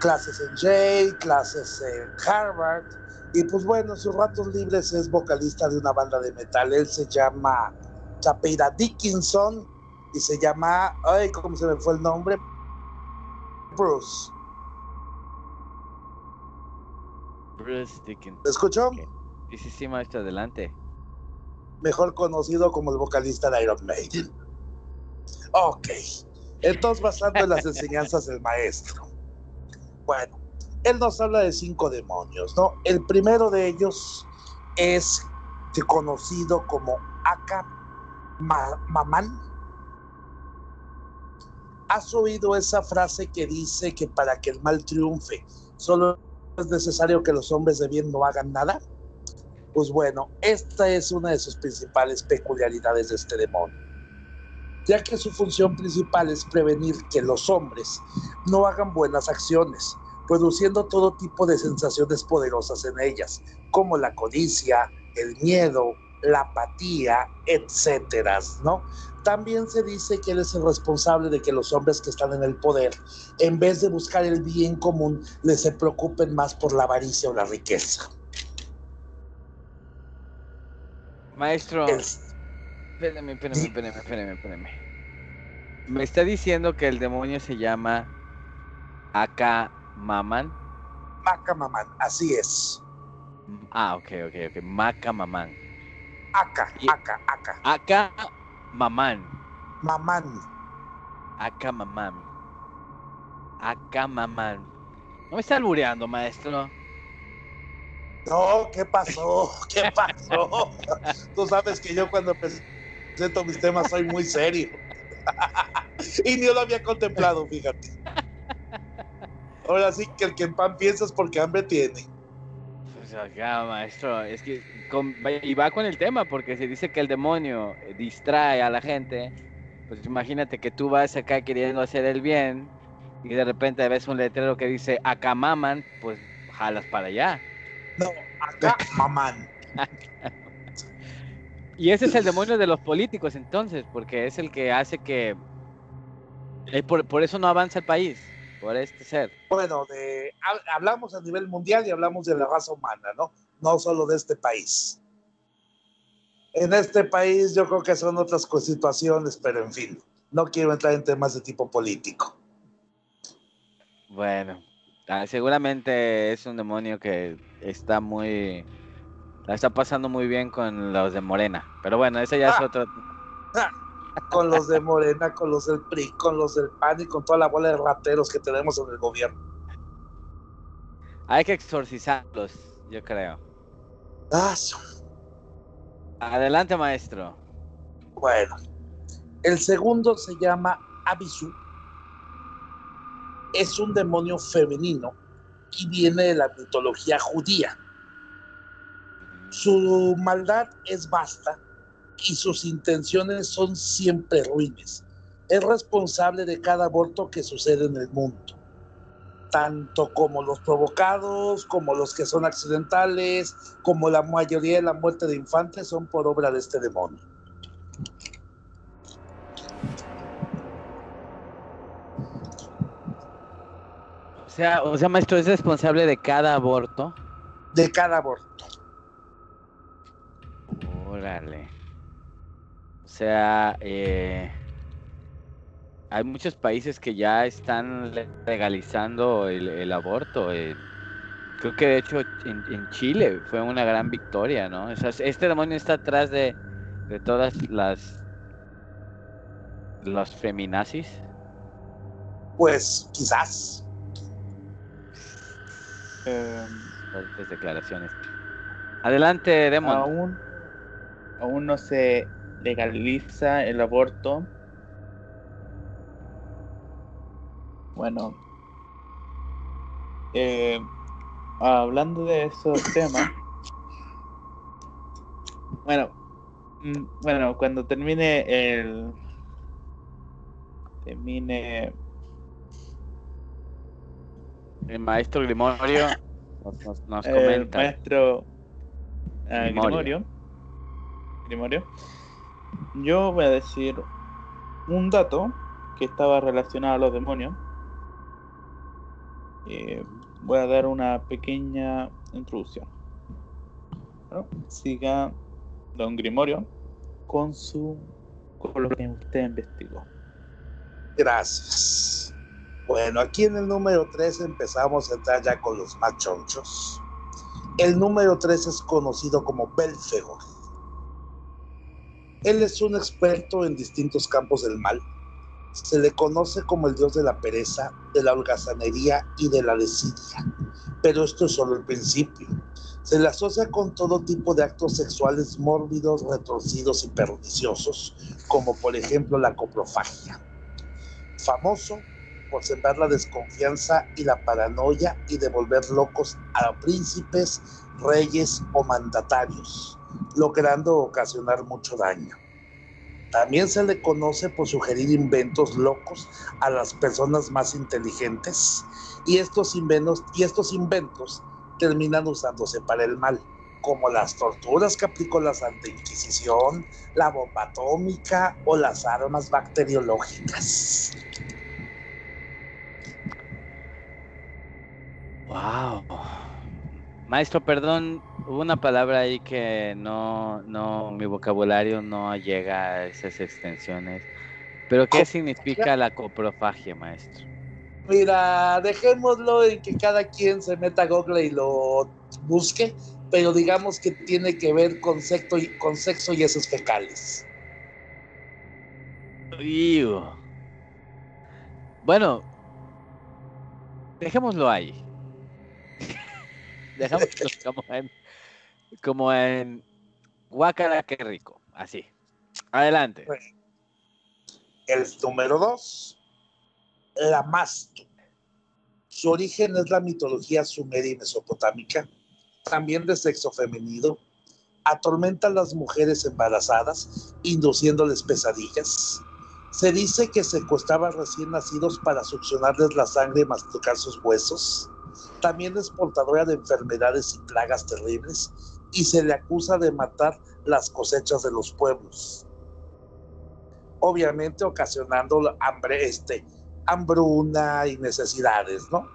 clases en Yale, clases en Harvard. Y pues bueno, en sus ratos libres es vocalista de una banda de metal. Él se llama Chapeira Dickinson y se llama, ay, ¿cómo se me fue el nombre? Bruce. Bruce Dickens. ¿Me escuchó? Ok. Sí, sí, sí, maestro, adelante. mejor conocido como el vocalista de Iron Maiden. Ok, entonces basando en las enseñanzas del maestro. Bueno, él nos habla de cinco demonios, ¿no? El primero de ellos es conocido como Aka Ma- Maman. ¿Has oído esa frase que dice que para que el mal triunfe solo es necesario que los hombres de bien no hagan nada? Pues bueno, esta es una de sus principales peculiaridades de este demonio, ya que su función principal es prevenir que los hombres no hagan buenas acciones, produciendo todo tipo de sensaciones poderosas en ellas, como la codicia, el miedo, la apatía, etcétera, ¿no? También se dice que él es el responsable de que los hombres que están en el poder, en vez de buscar el bien común, les se preocupen más por la avaricia o la riqueza. Maestro, Es- espérame, espérame, espérame, espérame, espérame. Me está diciendo que el demonio se llama Aka Maman. Maca Mamán, así es. Ah, ok, ok, ok. Maca Maman. Acá, acá, acá. Aka Maman. Mamán. Aka Maman. Aka Maman. No me está albureando, maestro. No, ¿qué pasó? ¿Qué pasó? Tú sabes que yo cuando presento mis temas soy muy serio. y ni lo había contemplado, fíjate. Ahora sí que el que en pan piensa es porque hambre tiene. Pues acá, maestro, es que con- y va con el tema, porque se dice que el demonio distrae a la gente. Pues imagínate que tú vas acá queriendo hacer el bien y de repente ves un letrero que dice acá maman, pues jalas para allá. No, acá, mamán. Y ese es el demonio de los políticos entonces, porque es el que hace que... eh, por, por eso no avanza el país, por este ser. Bueno, de, ha- hablamos a nivel mundial y hablamos de la raza humana, ¿no? No solo de este país. En este país yo creo que son otras situaciones, pero en fin, no quiero entrar en temas de tipo político. Bueno, ah, seguramente es un demonio que está muy... La está pasando muy bien con los de Morena. Pero bueno, ese ya es Ah. otro... Con los de Morena, con los del PRI, con los del PAN y con toda la bola de rateros que tenemos en el gobierno. Hay que exorcizarlos, yo creo. Ah, Adelante, maestro. Bueno, el segundo se llama Abisu. Es un demonio femenino y viene de la mitología judía. Su maldad es vasta y sus intenciones son siempre ruines. Es responsable de cada aborto que sucede en el mundo. Tanto como los provocados, como los que son accidentales, como la mayoría de la muerte de infantes son por obra de este demonio. O sea, o sea, maestro, es responsable de cada aborto. De cada aborto. Órale. O sea, eh, hay muchos países que ya están le- legalizando el, el aborto. eh. Creo que de hecho en, en Chile fue una gran victoria, ¿no? O sea, este demonio está atrás de, de todas las los feminazis. Pues quizás. Eh, Fuertes declaraciones. Adelante, Demon. aún, aún no se legaliza el aborto. Bueno, eh, hablando de esos temas, bueno, mm, bueno, cuando termine el termine El maestro Grimorio nos, nos- nos el comenta. maestro Grimorio. Grimorio. Grimorio. Yo voy a decir un dato que estaba relacionado a los demonios. Eh, voy a dar una pequeña introducción. Siga Don Grimorio con su con lo que usted investigó. Gracias. Bueno, aquí en el número 3 empezamos a entrar ya con los más chonchos. El número 3 es conocido como Belfegor. Él es un experto en distintos campos del mal. Se le conoce como el dios de la pereza, de la holgazanería y de la desidia. Pero esto es solo el principio. Se le asocia con todo tipo de actos sexuales mórbidos, retorcidos y perniciosos, como por ejemplo la coprofagia famoso por sembrar la desconfianza y la paranoia y de volver locos a príncipes, reyes o mandatarios, logrando ocasionar mucho daño. También se le conoce por sugerir inventos locos a las personas más inteligentes y estos inventos, terminan usándose para el mal, como las torturas que aplicó la Santa Inquisición, la bomba atómica o las armas bacteriológicas. Wow. Maestro, perdón, hubo una palabra ahí que no, no, mi vocabulario no llega a esas extensiones. Pero ¿qué significa la coprofagia, maestro? Mira, dejémoslo en que cada quien se meta a Google y lo busque, pero digamos que tiene que ver con sexo y, con sexo y heces fecales. Iu. Bueno, dejémoslo ahí. Dejémoslo como en, como en guácara, qué rico. Así. Adelante. El número dos, la Mastu. Su origen es la mitología sumeria y mesopotámica, también de sexo femenino. Atormenta a las mujeres embarazadas, induciéndoles pesadillas. Se dice que secuestraba recién nacidos para succionarles la sangre y masticar sus huesos. También es portadora de enfermedades y plagas terribles y se le acusa de matar las cosechas de los pueblos. Obviamente ocasionando hambre, este, hambruna y necesidades, ¿no?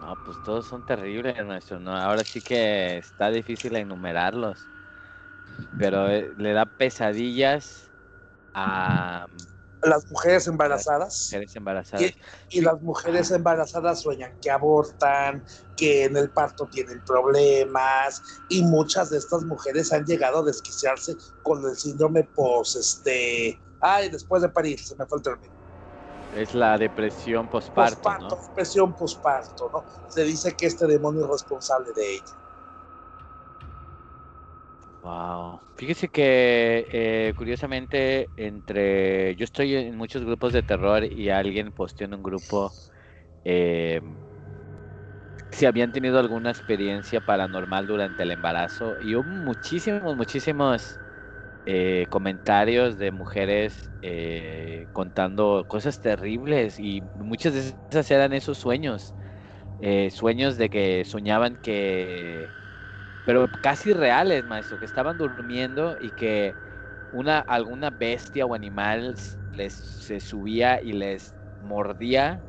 No, pues todos son terribles, maestro. No, ahora sí que está difícil enumerarlos. Pero eh, le da pesadillas a Las mujeres embarazadas mujeres embarazadas. y las mujeres embarazadas sueñan que abortan, que en el parto tienen problemas y muchas de estas mujeres han llegado a desquiciarse con el síndrome post, este, ay, después de parir, se me fue el término. Es la depresión posparto, Posparto, ¿no? depresión posparto, ¿no? Se dice que este demonio es responsable de ella. Wow. Fíjese que eh, curiosamente entre yo estoy en muchos grupos de terror y alguien posteó en un grupo eh, si habían tenido alguna experiencia paranormal durante el embarazo y hubo muchísimos, muchísimos eh, comentarios de mujeres eh, contando cosas terribles y muchas de esas eran esos sueños, sueños de que soñaban que, pero casi reales, maestro, que estaban durmiendo y que una alguna bestia o animal les se subía y les mordía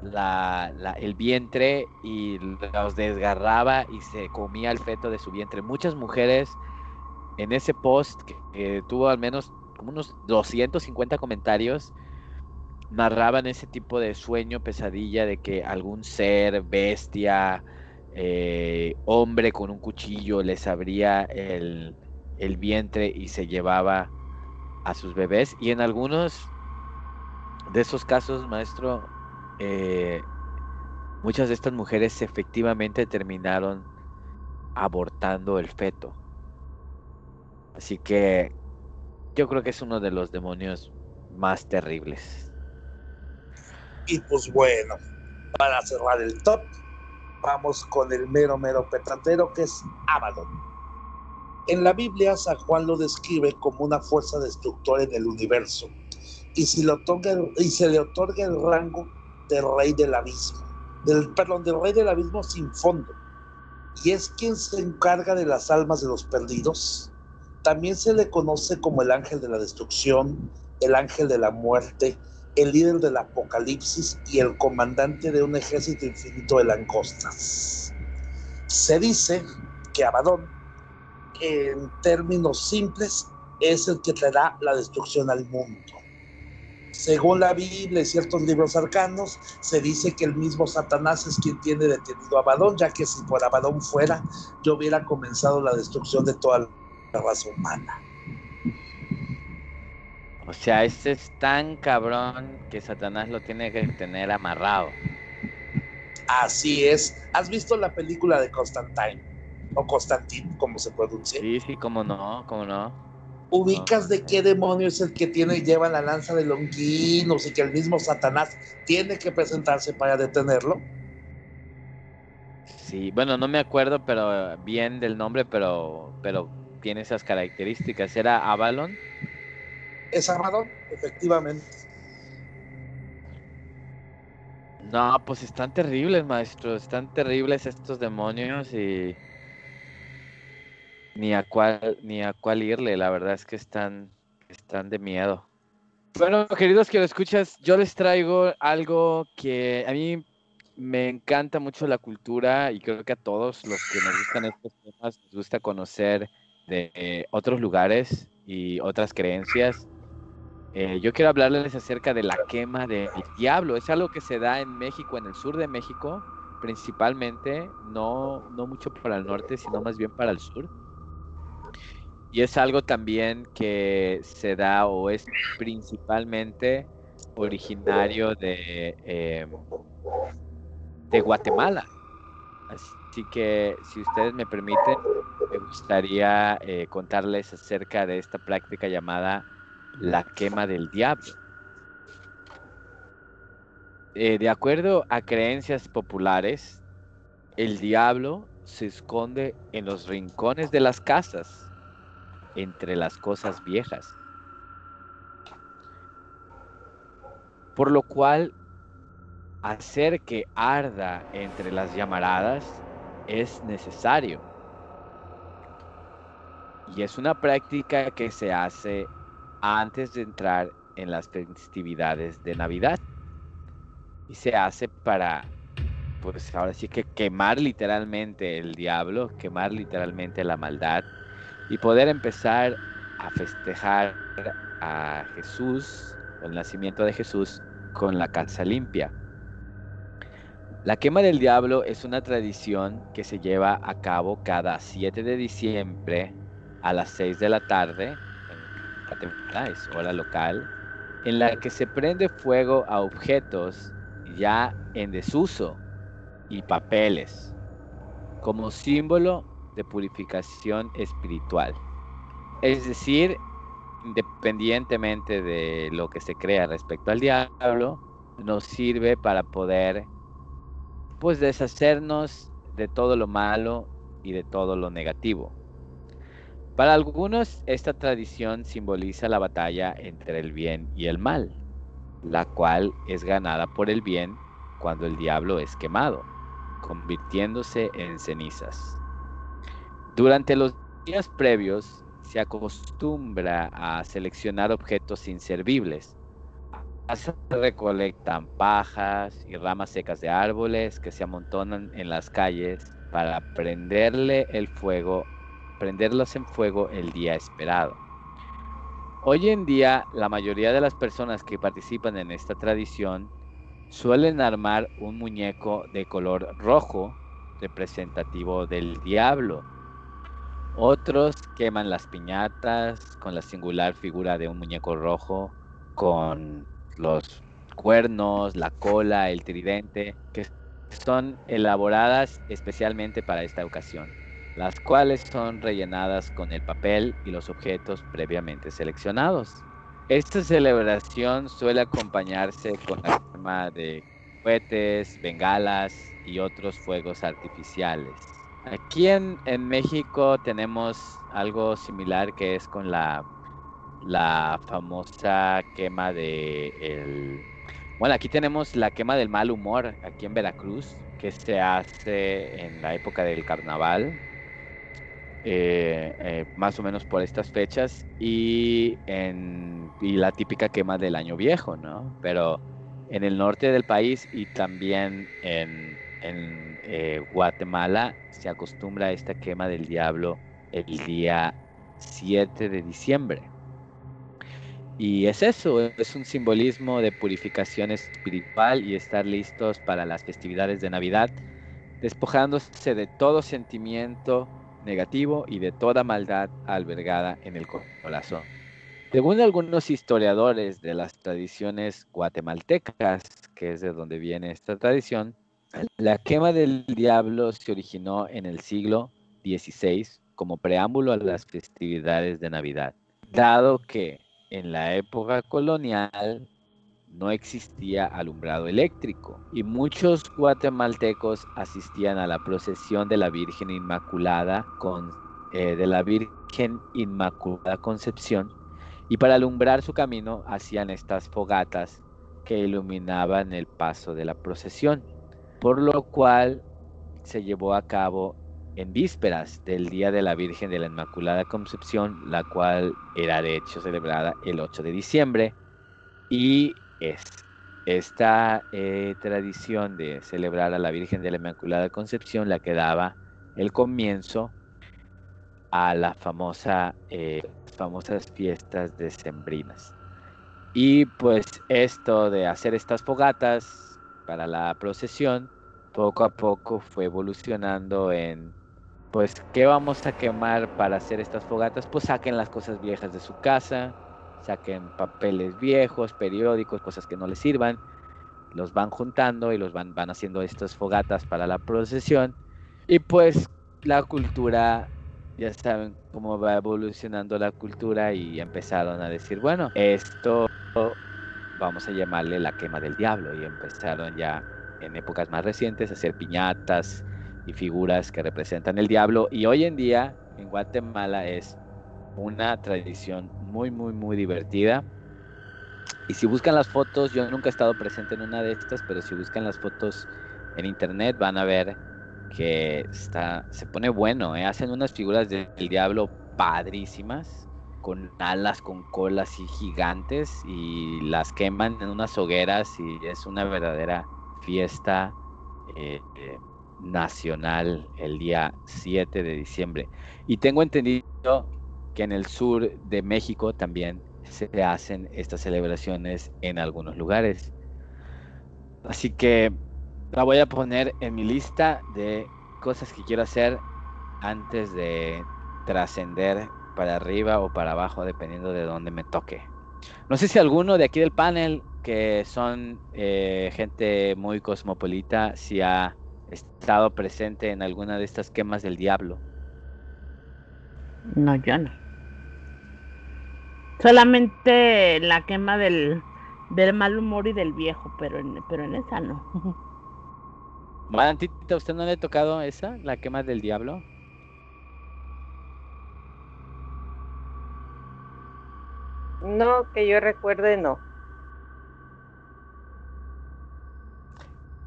la, el vientre y los desgarraba y se comía el feto de su vientre. Muchas mujeres en ese post que, que tuvo al menos como unos 250 comentarios narraban ese tipo de sueño, pesadilla de que algún ser, bestia, eh, hombre con un cuchillo les abría el, el vientre y se llevaba a sus bebés. Y en algunos de esos casos, maestro, eh, muchas de estas mujeres efectivamente terminaron abortando el feto. Así que yo creo que es uno de los demonios más terribles. Y pues bueno, para cerrar el top, vamos con el mero, mero petatero que es Abaddon. En la Biblia, San Juan lo describe como una fuerza destructora en el universo y, si le otorga el- y se le otorga el rango de rey del abismo, del, perdón, del rey del abismo sin fondo. Y es quien se encarga de las almas de los perdidos. También se le conoce como el ángel de la destrucción, el ángel de la muerte, el líder del apocalipsis y el comandante de un ejército infinito de langostas. Se dice que Abadón, en términos simples, es el que traerá la destrucción al mundo. Según la Biblia y ciertos libros arcanos, se dice que el mismo Satanás es quien tiene detenido a Abadón, ya que si por Abadón fuera, yo hubiera comenzado la destrucción de toda la raza humana. O sea, este es tan cabrón que Satanás lo tiene que tener amarrado. Así es. ¿Has visto la película de Constantine? O Constantine, como se pronuncia. Sí, sí, cómo no, cómo no. ubicas de qué demonio es el que tiene lleva la lanza de Longinos y que el mismo Satanás tiene que presentarse para detenerlo. Sí, bueno, no me acuerdo pero bien del nombre, pero, pero tiene esas características. ¿Era Avalon? Es Amadón, efectivamente. No, pues están terribles, maestro. Están terribles estos demonios y ni a cuál ni a cuál irle. La verdad es que están están de miedo. Bueno, queridos que lo escuchas, yo les traigo algo que a mí me encanta mucho la cultura y creo que a todos los que nos gustan estos temas nos gusta conocer de otros lugares y otras creencias. Eh, yo quiero hablarles acerca de la quema del diablo. Es algo que se da en México, en el sur de México, principalmente, no, no mucho para el norte, sino más bien para el sur. Y es algo también que se da o es principalmente originario de, eh, de Guatemala. Así que, si ustedes me permiten, me gustaría eh, contarles acerca de esta práctica llamada la quema del diablo. Eh, de acuerdo a creencias populares, el diablo se esconde en los rincones de las casas, entre las cosas viejas. Por lo cual, hacer que arda entre las llamaradas es necesario. Y es una práctica que se hace antes de entrar en las festividades de Navidad. Y se hace para, pues ahora sí que quemar literalmente el diablo, quemar literalmente la maldad y poder empezar a festejar a Jesús, el nacimiento de Jesús, con la casa limpia. La quema del diablo es una tradición que se lleva a cabo cada 7 de diciembre a las 6 de la tarde, es hora local, en la que se prende fuego a objetos ya en desuso y papeles, como símbolo de purificación espiritual. Es decir, independientemente de lo que se crea respecto al diablo, nos sirve para poder pues deshacernos de todo lo malo y de todo lo negativo. Para algunos, esta tradición simboliza la batalla entre el bien y el mal, la cual es ganada por el bien cuando el diablo es quemado, convirtiéndose en cenizas. Durante los días previos se acostumbra a seleccionar objetos inservibles. Se recolectan pajas y ramas secas de árboles que se amontonan en las calles para prenderle el fuego, prenderlos en fuego el día esperado. Hoy en día, la mayoría de las personas que participan en esta tradición suelen armar un muñeco de color rojo representativo del diablo. Otros queman las piñatas con la singular figura de un muñeco rojo con los cuernos, la cola, el tridente, que son elaboradas especialmente para esta ocasión, las cuales son rellenadas con el papel y los objetos previamente seleccionados. Esta celebración suele acompañarse con la quema de cohetes, bengalas y otros fuegos artificiales. Aquí en, en México tenemos algo similar que es con la, la famosa quema de el, bueno, aquí tenemos la quema del mal humor, aquí en Veracruz, que se hace en la época del carnaval, eh, más o menos por estas fechas, y, en, la típica quema del año viejo, ¿no? Pero en el norte del país y también en, en eh, Guatemala se acostumbra a esta quema del diablo el día 7 de diciembre. Y es eso, es un simbolismo de purificación espiritual y estar listos para las festividades de Navidad, despojándose de todo sentimiento negativo y de toda maldad albergada en el corazón. Según algunos historiadores de las tradiciones guatemaltecas, que es de donde viene esta tradición, la quema del diablo se originó en el siglo XVI como preámbulo a las festividades de Navidad, dado que en la época colonial no existía alumbrado eléctrico y muchos guatemaltecos asistían a la procesión de la Virgen Inmaculada con eh, de la Virgen Inmaculada Concepción y para alumbrar su camino hacían estas fogatas que iluminaban el paso de la procesión, por lo cual se llevó a cabo en vísperas del Día de la Virgen de la Inmaculada Concepción, la cual era de hecho celebrada el 8 de diciembre. Y es esta eh, tradición de celebrar a la Virgen de la Inmaculada Concepción la que daba el comienzo a la famosa, eh, famosas fiestas decembrinas. Y pues esto de hacer estas fogatas para la procesión, poco a poco fue evolucionando en pues, ¿qué vamos a quemar para hacer estas fogatas? Pues saquen las cosas viejas de su casa, saquen papeles viejos, periódicos, cosas que no les sirvan, los van juntando y los van, van haciendo estas fogatas para la procesión. Y pues la cultura, ya saben cómo va evolucionando la cultura y empezaron a decir, bueno, esto vamos a llamarle la quema del diablo y empezaron ya en épocas más recientes a hacer piñatas, y figuras que representan el diablo. Y hoy en día en Guatemala es una tradición muy, muy, muy divertida. Y si buscan las fotos, yo nunca he estado presente en una de estas, pero si buscan las fotos en internet van a ver que está, se pone bueno. ¿eh? Hacen unas figuras del diablo padrísimas, con alas, con colas y gigantes, y las queman en unas hogueras y es una verdadera fiesta. Eh, eh, nacional el día 7 de diciembre. Y tengo entendido que en el sur de México también se hacen estas celebraciones en algunos lugares. Así que la voy a poner en mi lista de cosas que quiero hacer antes de trascender para arriba o para abajo, dependiendo de dónde me toque. No sé si alguno de aquí del panel, que son eh, gente muy cosmopolita, si ha estado presente en alguna de estas quemas del diablo. No, yo no. Solamente la quema del, del mal humor y del viejo, pero en, pero en esa no. ¿a usted no le ha tocado esa, la quema del diablo? No, que yo recuerde, no.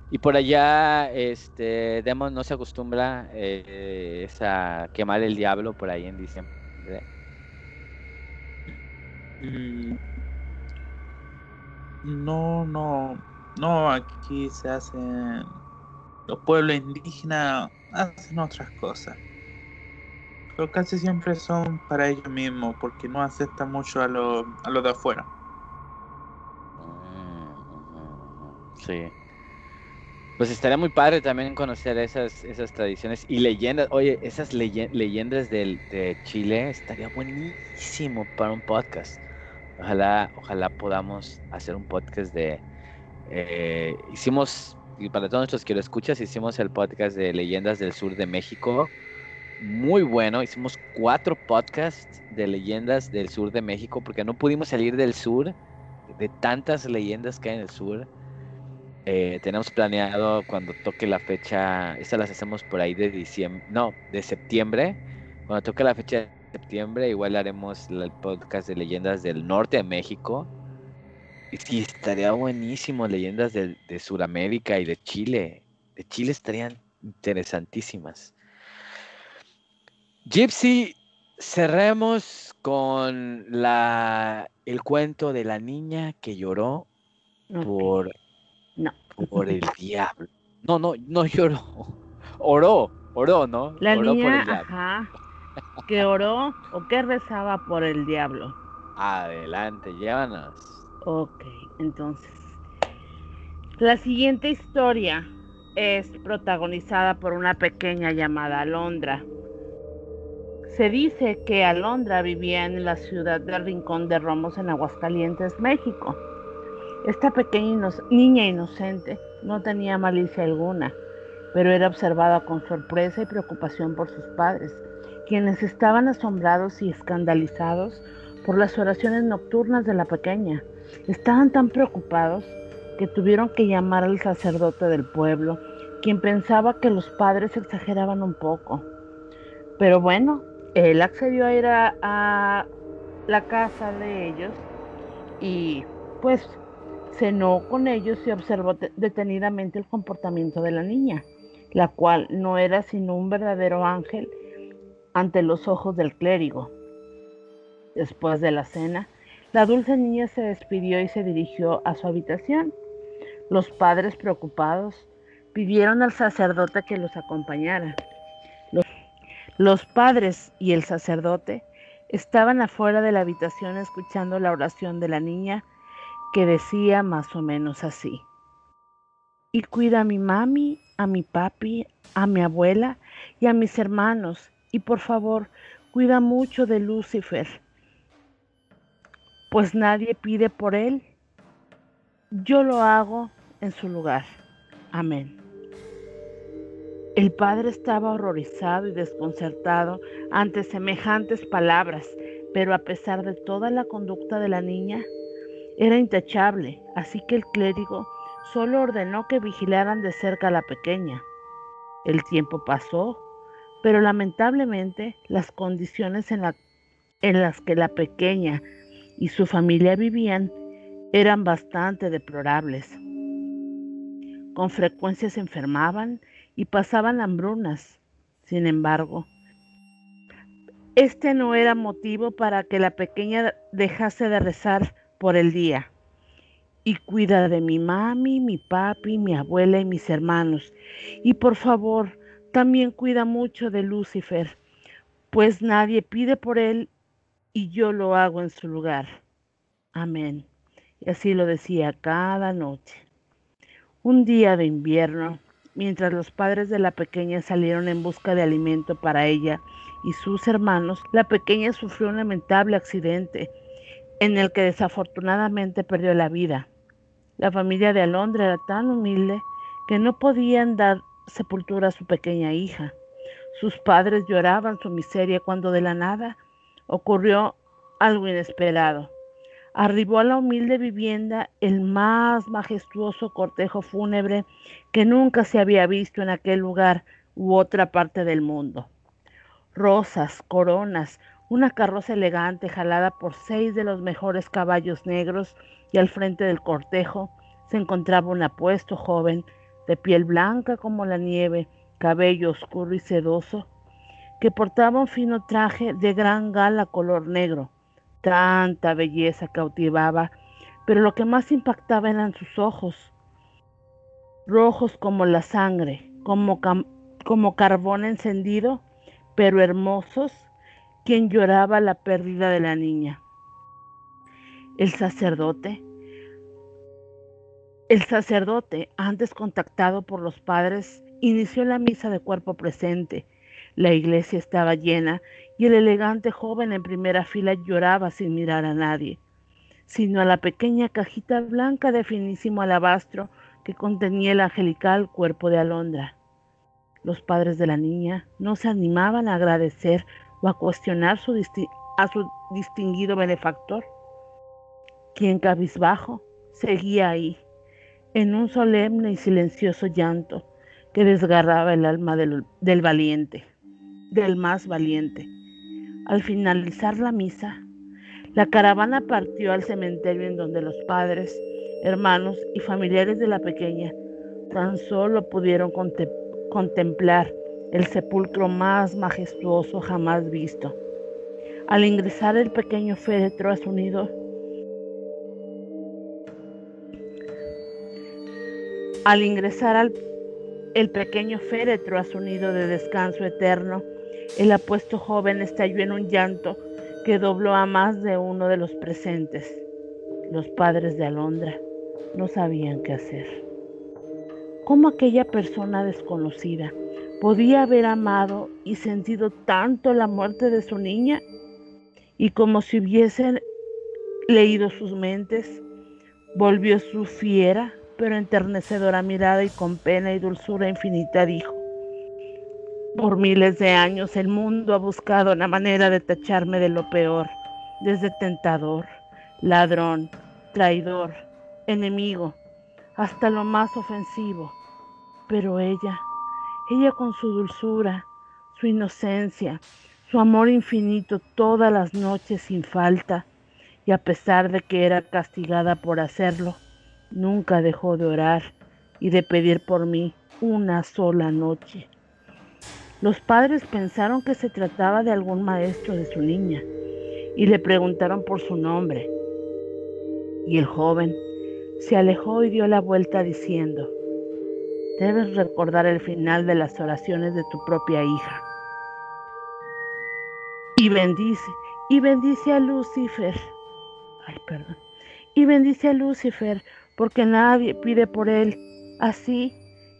Y por allá, este, Demon no se acostumbra eh, a quemar el diablo por ahí en diciembre. Mm, No, no, no, aquí se hacen, los pueblos indígenas hacen otras cosas. Pero casi siempre son para ellos mismos, porque no aceptan mucho a los a los de afuera. Mm, Sí. Pues estaría muy padre también conocer esas, esas tradiciones y leyendas. Oye, esas leye- leyendas del, de Chile estaría buenísimo para un podcast. Ojalá, ojalá podamos hacer un podcast de. eh, hicimos, y para todos nuestros que lo escuchas, hicimos el podcast de leyendas del sur de México. Muy bueno. Hicimos cuatro podcasts de leyendas del sur de México porque no pudimos salir del sur de tantas leyendas que hay en el sur. Eh, tenemos planeado cuando toque la fecha, estas las hacemos por ahí de diciembre, no, de septiembre. Cuando toque la fecha septiembre, igual haremos el podcast de leyendas del norte de México. Y sí, estaría buenísimo, leyendas de, de Sudamérica y de Chile. De Chile estarían interesantísimas. Gypsy, cerremos con la, el cuento de la niña que lloró por No. por el diablo. No, no, no lloró. Oró, oró, ¿no? La oró por niña, el diablo. ajá, que oró o que rezaba por el diablo. Adelante, llévanos. Ok, entonces. La siguiente historia es protagonizada por una pequeña llamada Alondra. Se dice que Alondra vivía en la ciudad del Rincón de Romos en Aguascalientes, México. Esta pequeña ino- niña inocente no tenía malicia alguna, pero era observada con sorpresa y preocupación por sus padres, quienes estaban asombrados y escandalizados por las oraciones nocturnas de la pequeña. Estaban tan preocupados que tuvieron que llamar al sacerdote del pueblo, quien pensaba que los padres exageraban un poco. Pero bueno, él accedió a ir a, a la casa de ellos y pues cenó con ellos y observó te- detenidamente el comportamiento de la niña, la cual no era sino un verdadero ángel ante los ojos del clérigo. Después de la cena, la dulce niña se despidió y se dirigió a su habitación. Los padres, preocupados, pidieron al sacerdote que los acompañara. Los, padres y el sacerdote estaban afuera de la habitación escuchando la oración de la niña que decía más o menos así. Y cuida a mi mami, a mi papi, a mi abuela y a mis hermanos. Y por favor, cuida mucho de Lucifer, pues nadie pide por él. Yo lo hago en su lugar. Amén. El padre estaba horrorizado y desconcertado ante semejantes palabras, pero a pesar de toda la conducta de la niña, era intachable, así que el clérigo solo ordenó que vigilaran de cerca a la pequeña. El tiempo pasó, pero lamentablemente las condiciones en, la- en las que la pequeña y su familia vivían eran bastante deplorables. Con frecuencia se enfermaban y pasaban hambrunas. Sin embargo, este no era motivo para que la pequeña dejase de rezar por el día. Y cuida de mi mami, mi papi, mi abuela y mis hermanos. Y por favor, también cuida mucho de Lucifer, pues nadie pide por él y yo lo hago en su lugar. Amén. Y así lo decía cada noche. Un día de invierno, mientras los padres de la pequeña salieron en busca de alimento para ella y sus hermanos, la pequeña sufrió un lamentable accidente en el que desafortunadamente perdió la vida. La familia de Alondra era tan humilde que no podían dar sepultura a su pequeña hija. Sus padres lloraban su miseria cuando de la nada ocurrió algo inesperado. Arribó a la humilde vivienda el más majestuoso cortejo fúnebre que nunca se había visto en aquel lugar u otra parte del mundo. Rosas, coronas, una carroza elegante jalada por seis de los mejores caballos negros y al frente del cortejo se encontraba un apuesto joven de piel blanca como la nieve, cabello oscuro y sedoso, que portaba un fino traje de gran gala color negro. Tanta belleza cautivaba, pero lo que más impactaba eran sus ojos, rojos como la sangre, como, como carbón encendido, pero hermosos quien lloraba la pérdida de la niña. El sacerdote, el sacerdote, antes contactado por los padres, inició la misa de cuerpo presente. La iglesia estaba llena y el elegante joven en primera fila lloraba sin mirar a nadie, sino a la pequeña cajita blanca de finísimo alabastro que contenía el angelical cuerpo de Alondra. Los padres de la niña no se animaban a agradecer o a cuestionar a su distinguido benefactor, quien cabizbajo seguía ahí, en un solemne y silencioso llanto que desgarraba el alma del, del valiente, del más valiente. Al finalizar la misa, la caravana partió al cementerio en donde los padres, hermanos y familiares de la pequeña tan solo pudieron contemplar el sepulcro más majestuoso jamás visto. Al ingresar el pequeño féretro a su nido, al ingresar al, el pequeño féretro a su nido de descanso eterno, el apuesto joven estalló en un llanto que dobló a más de uno de los presentes. Los padres de Alondra no sabían qué hacer. ¿Cómo aquella persona desconocida podía haber amado y sentido tanto la muerte de su niña y como si hubiesen leído sus mentes, volvió su fiera pero enternecedora mirada y con pena y dulzura infinita dijo, por miles de años el mundo ha buscado una manera de tacharme de lo peor, desde tentador, ladrón, traidor, enemigo, hasta lo más ofensivo, pero ella ella con su dulzura, su inocencia, su amor infinito todas las noches sin falta, y a pesar de que era castigada por hacerlo, nunca dejó de orar y de pedir por mí una sola noche. Los padres pensaron que se trataba de algún maestro de su niña y le preguntaron por su nombre. Y el joven se alejó y dio la vuelta diciendo, Debes recordar el final de las oraciones de tu propia hija. Y bendice, y bendice a Lucifer. Ay, perdón. Y bendice a Lucifer, porque nadie pide por él. Así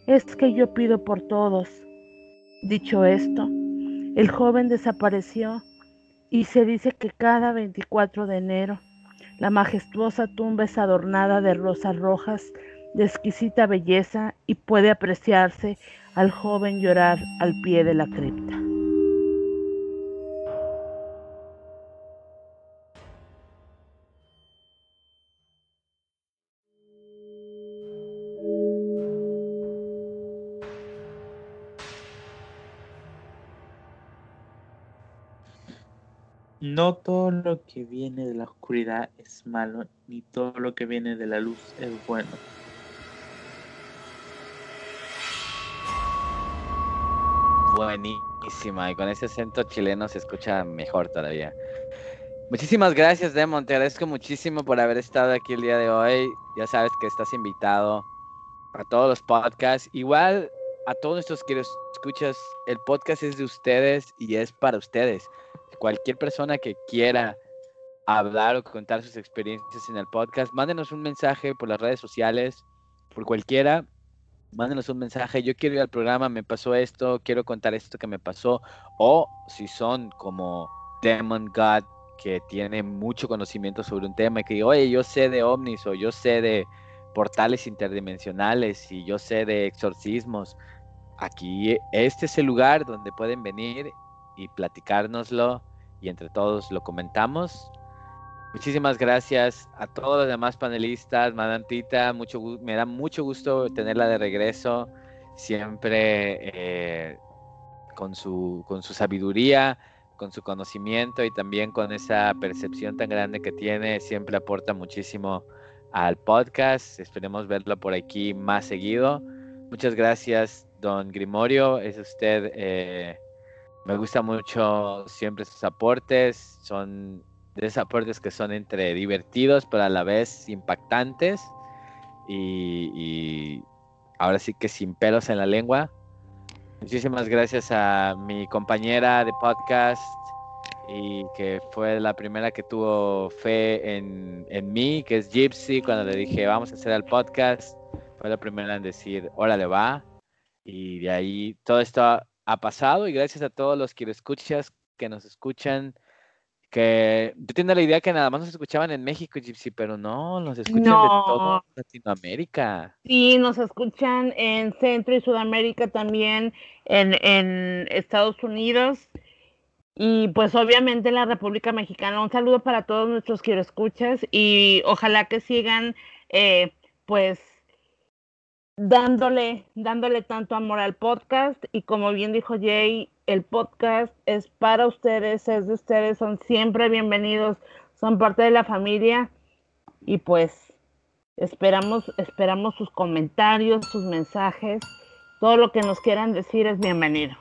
es que yo pido por todos. Dicho esto, el joven desapareció y se dice que cada 24 de enero la majestuosa tumba es adornada de rosas rojas de exquisita belleza y puede apreciarse al joven llorar al pie de la cripta. No todo lo que viene de la oscuridad es malo, ni todo lo que viene de la luz es bueno. Buenísima, y con ese acento chileno se escucha mejor todavía. Muchísimas gracias, Demon. Te agradezco muchísimo por haber estado aquí el día de hoy. Ya sabes que estás invitado a todos los podcasts. Igual a todos nuestros que escuchas, el podcast es de ustedes y es para ustedes. Cualquier persona que quiera hablar o contar sus experiencias en el podcast, mándenos un mensaje por las redes sociales, por cualquiera mándenos un mensaje, yo quiero ir al programa, me pasó esto, quiero contar esto que me pasó, o si son como Demon God, que tiene mucho conocimiento sobre un tema y que oye, yo sé de ovnis o yo sé de portales interdimensionales y yo sé de exorcismos, aquí este es el lugar donde pueden venir y platicárnoslo y entre todos lo comentamos Muchísimas gracias a todos los demás panelistas, Madame Tita, mucho, me da mucho gusto tenerla de regreso, siempre eh, con, su, con su sabiduría, con su conocimiento y también con esa percepción tan grande que tiene, siempre aporta muchísimo al podcast. Esperemos verlo por aquí más seguido. Muchas gracias, don Grimorio. Es usted, eh, me gusta mucho siempre sus aportes. Son de esos aportes que son entre divertidos, pero a la vez impactantes. Y, y ahora sí que sin pelos en la lengua. Muchísimas gracias a mi compañera de podcast y que fue la primera que tuvo fe en, en mí, que es Gypsy, cuando le dije vamos a hacer el podcast, fue la primera en decir, órale va. Y de ahí todo esto ha, pasado y gracias a todos los que lo escuchas, que nos escuchan, que yo tenía la idea que nada más nos escuchaban en México, Gypsy, pero no, nos escuchan de No. todo Latinoamérica. Sí, nos escuchan en Centro y Sudamérica también, en, en Estados Unidos y pues obviamente en la República Mexicana. Un saludo para todos nuestros escuchas y ojalá que sigan eh, pues dándole, dándole tanto amor al podcast y como bien dijo Jay, el podcast es para ustedes, es de ustedes, son siempre bienvenidos, son parte de la familia y pues esperamos, esperamos sus comentarios, sus mensajes, todo lo que nos quieran decir es bienvenido.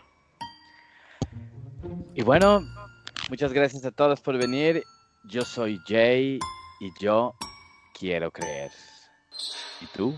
Y bueno, muchas gracias a todos por venir. Yo soy Jay y yo quiero creer. ¿Y tú?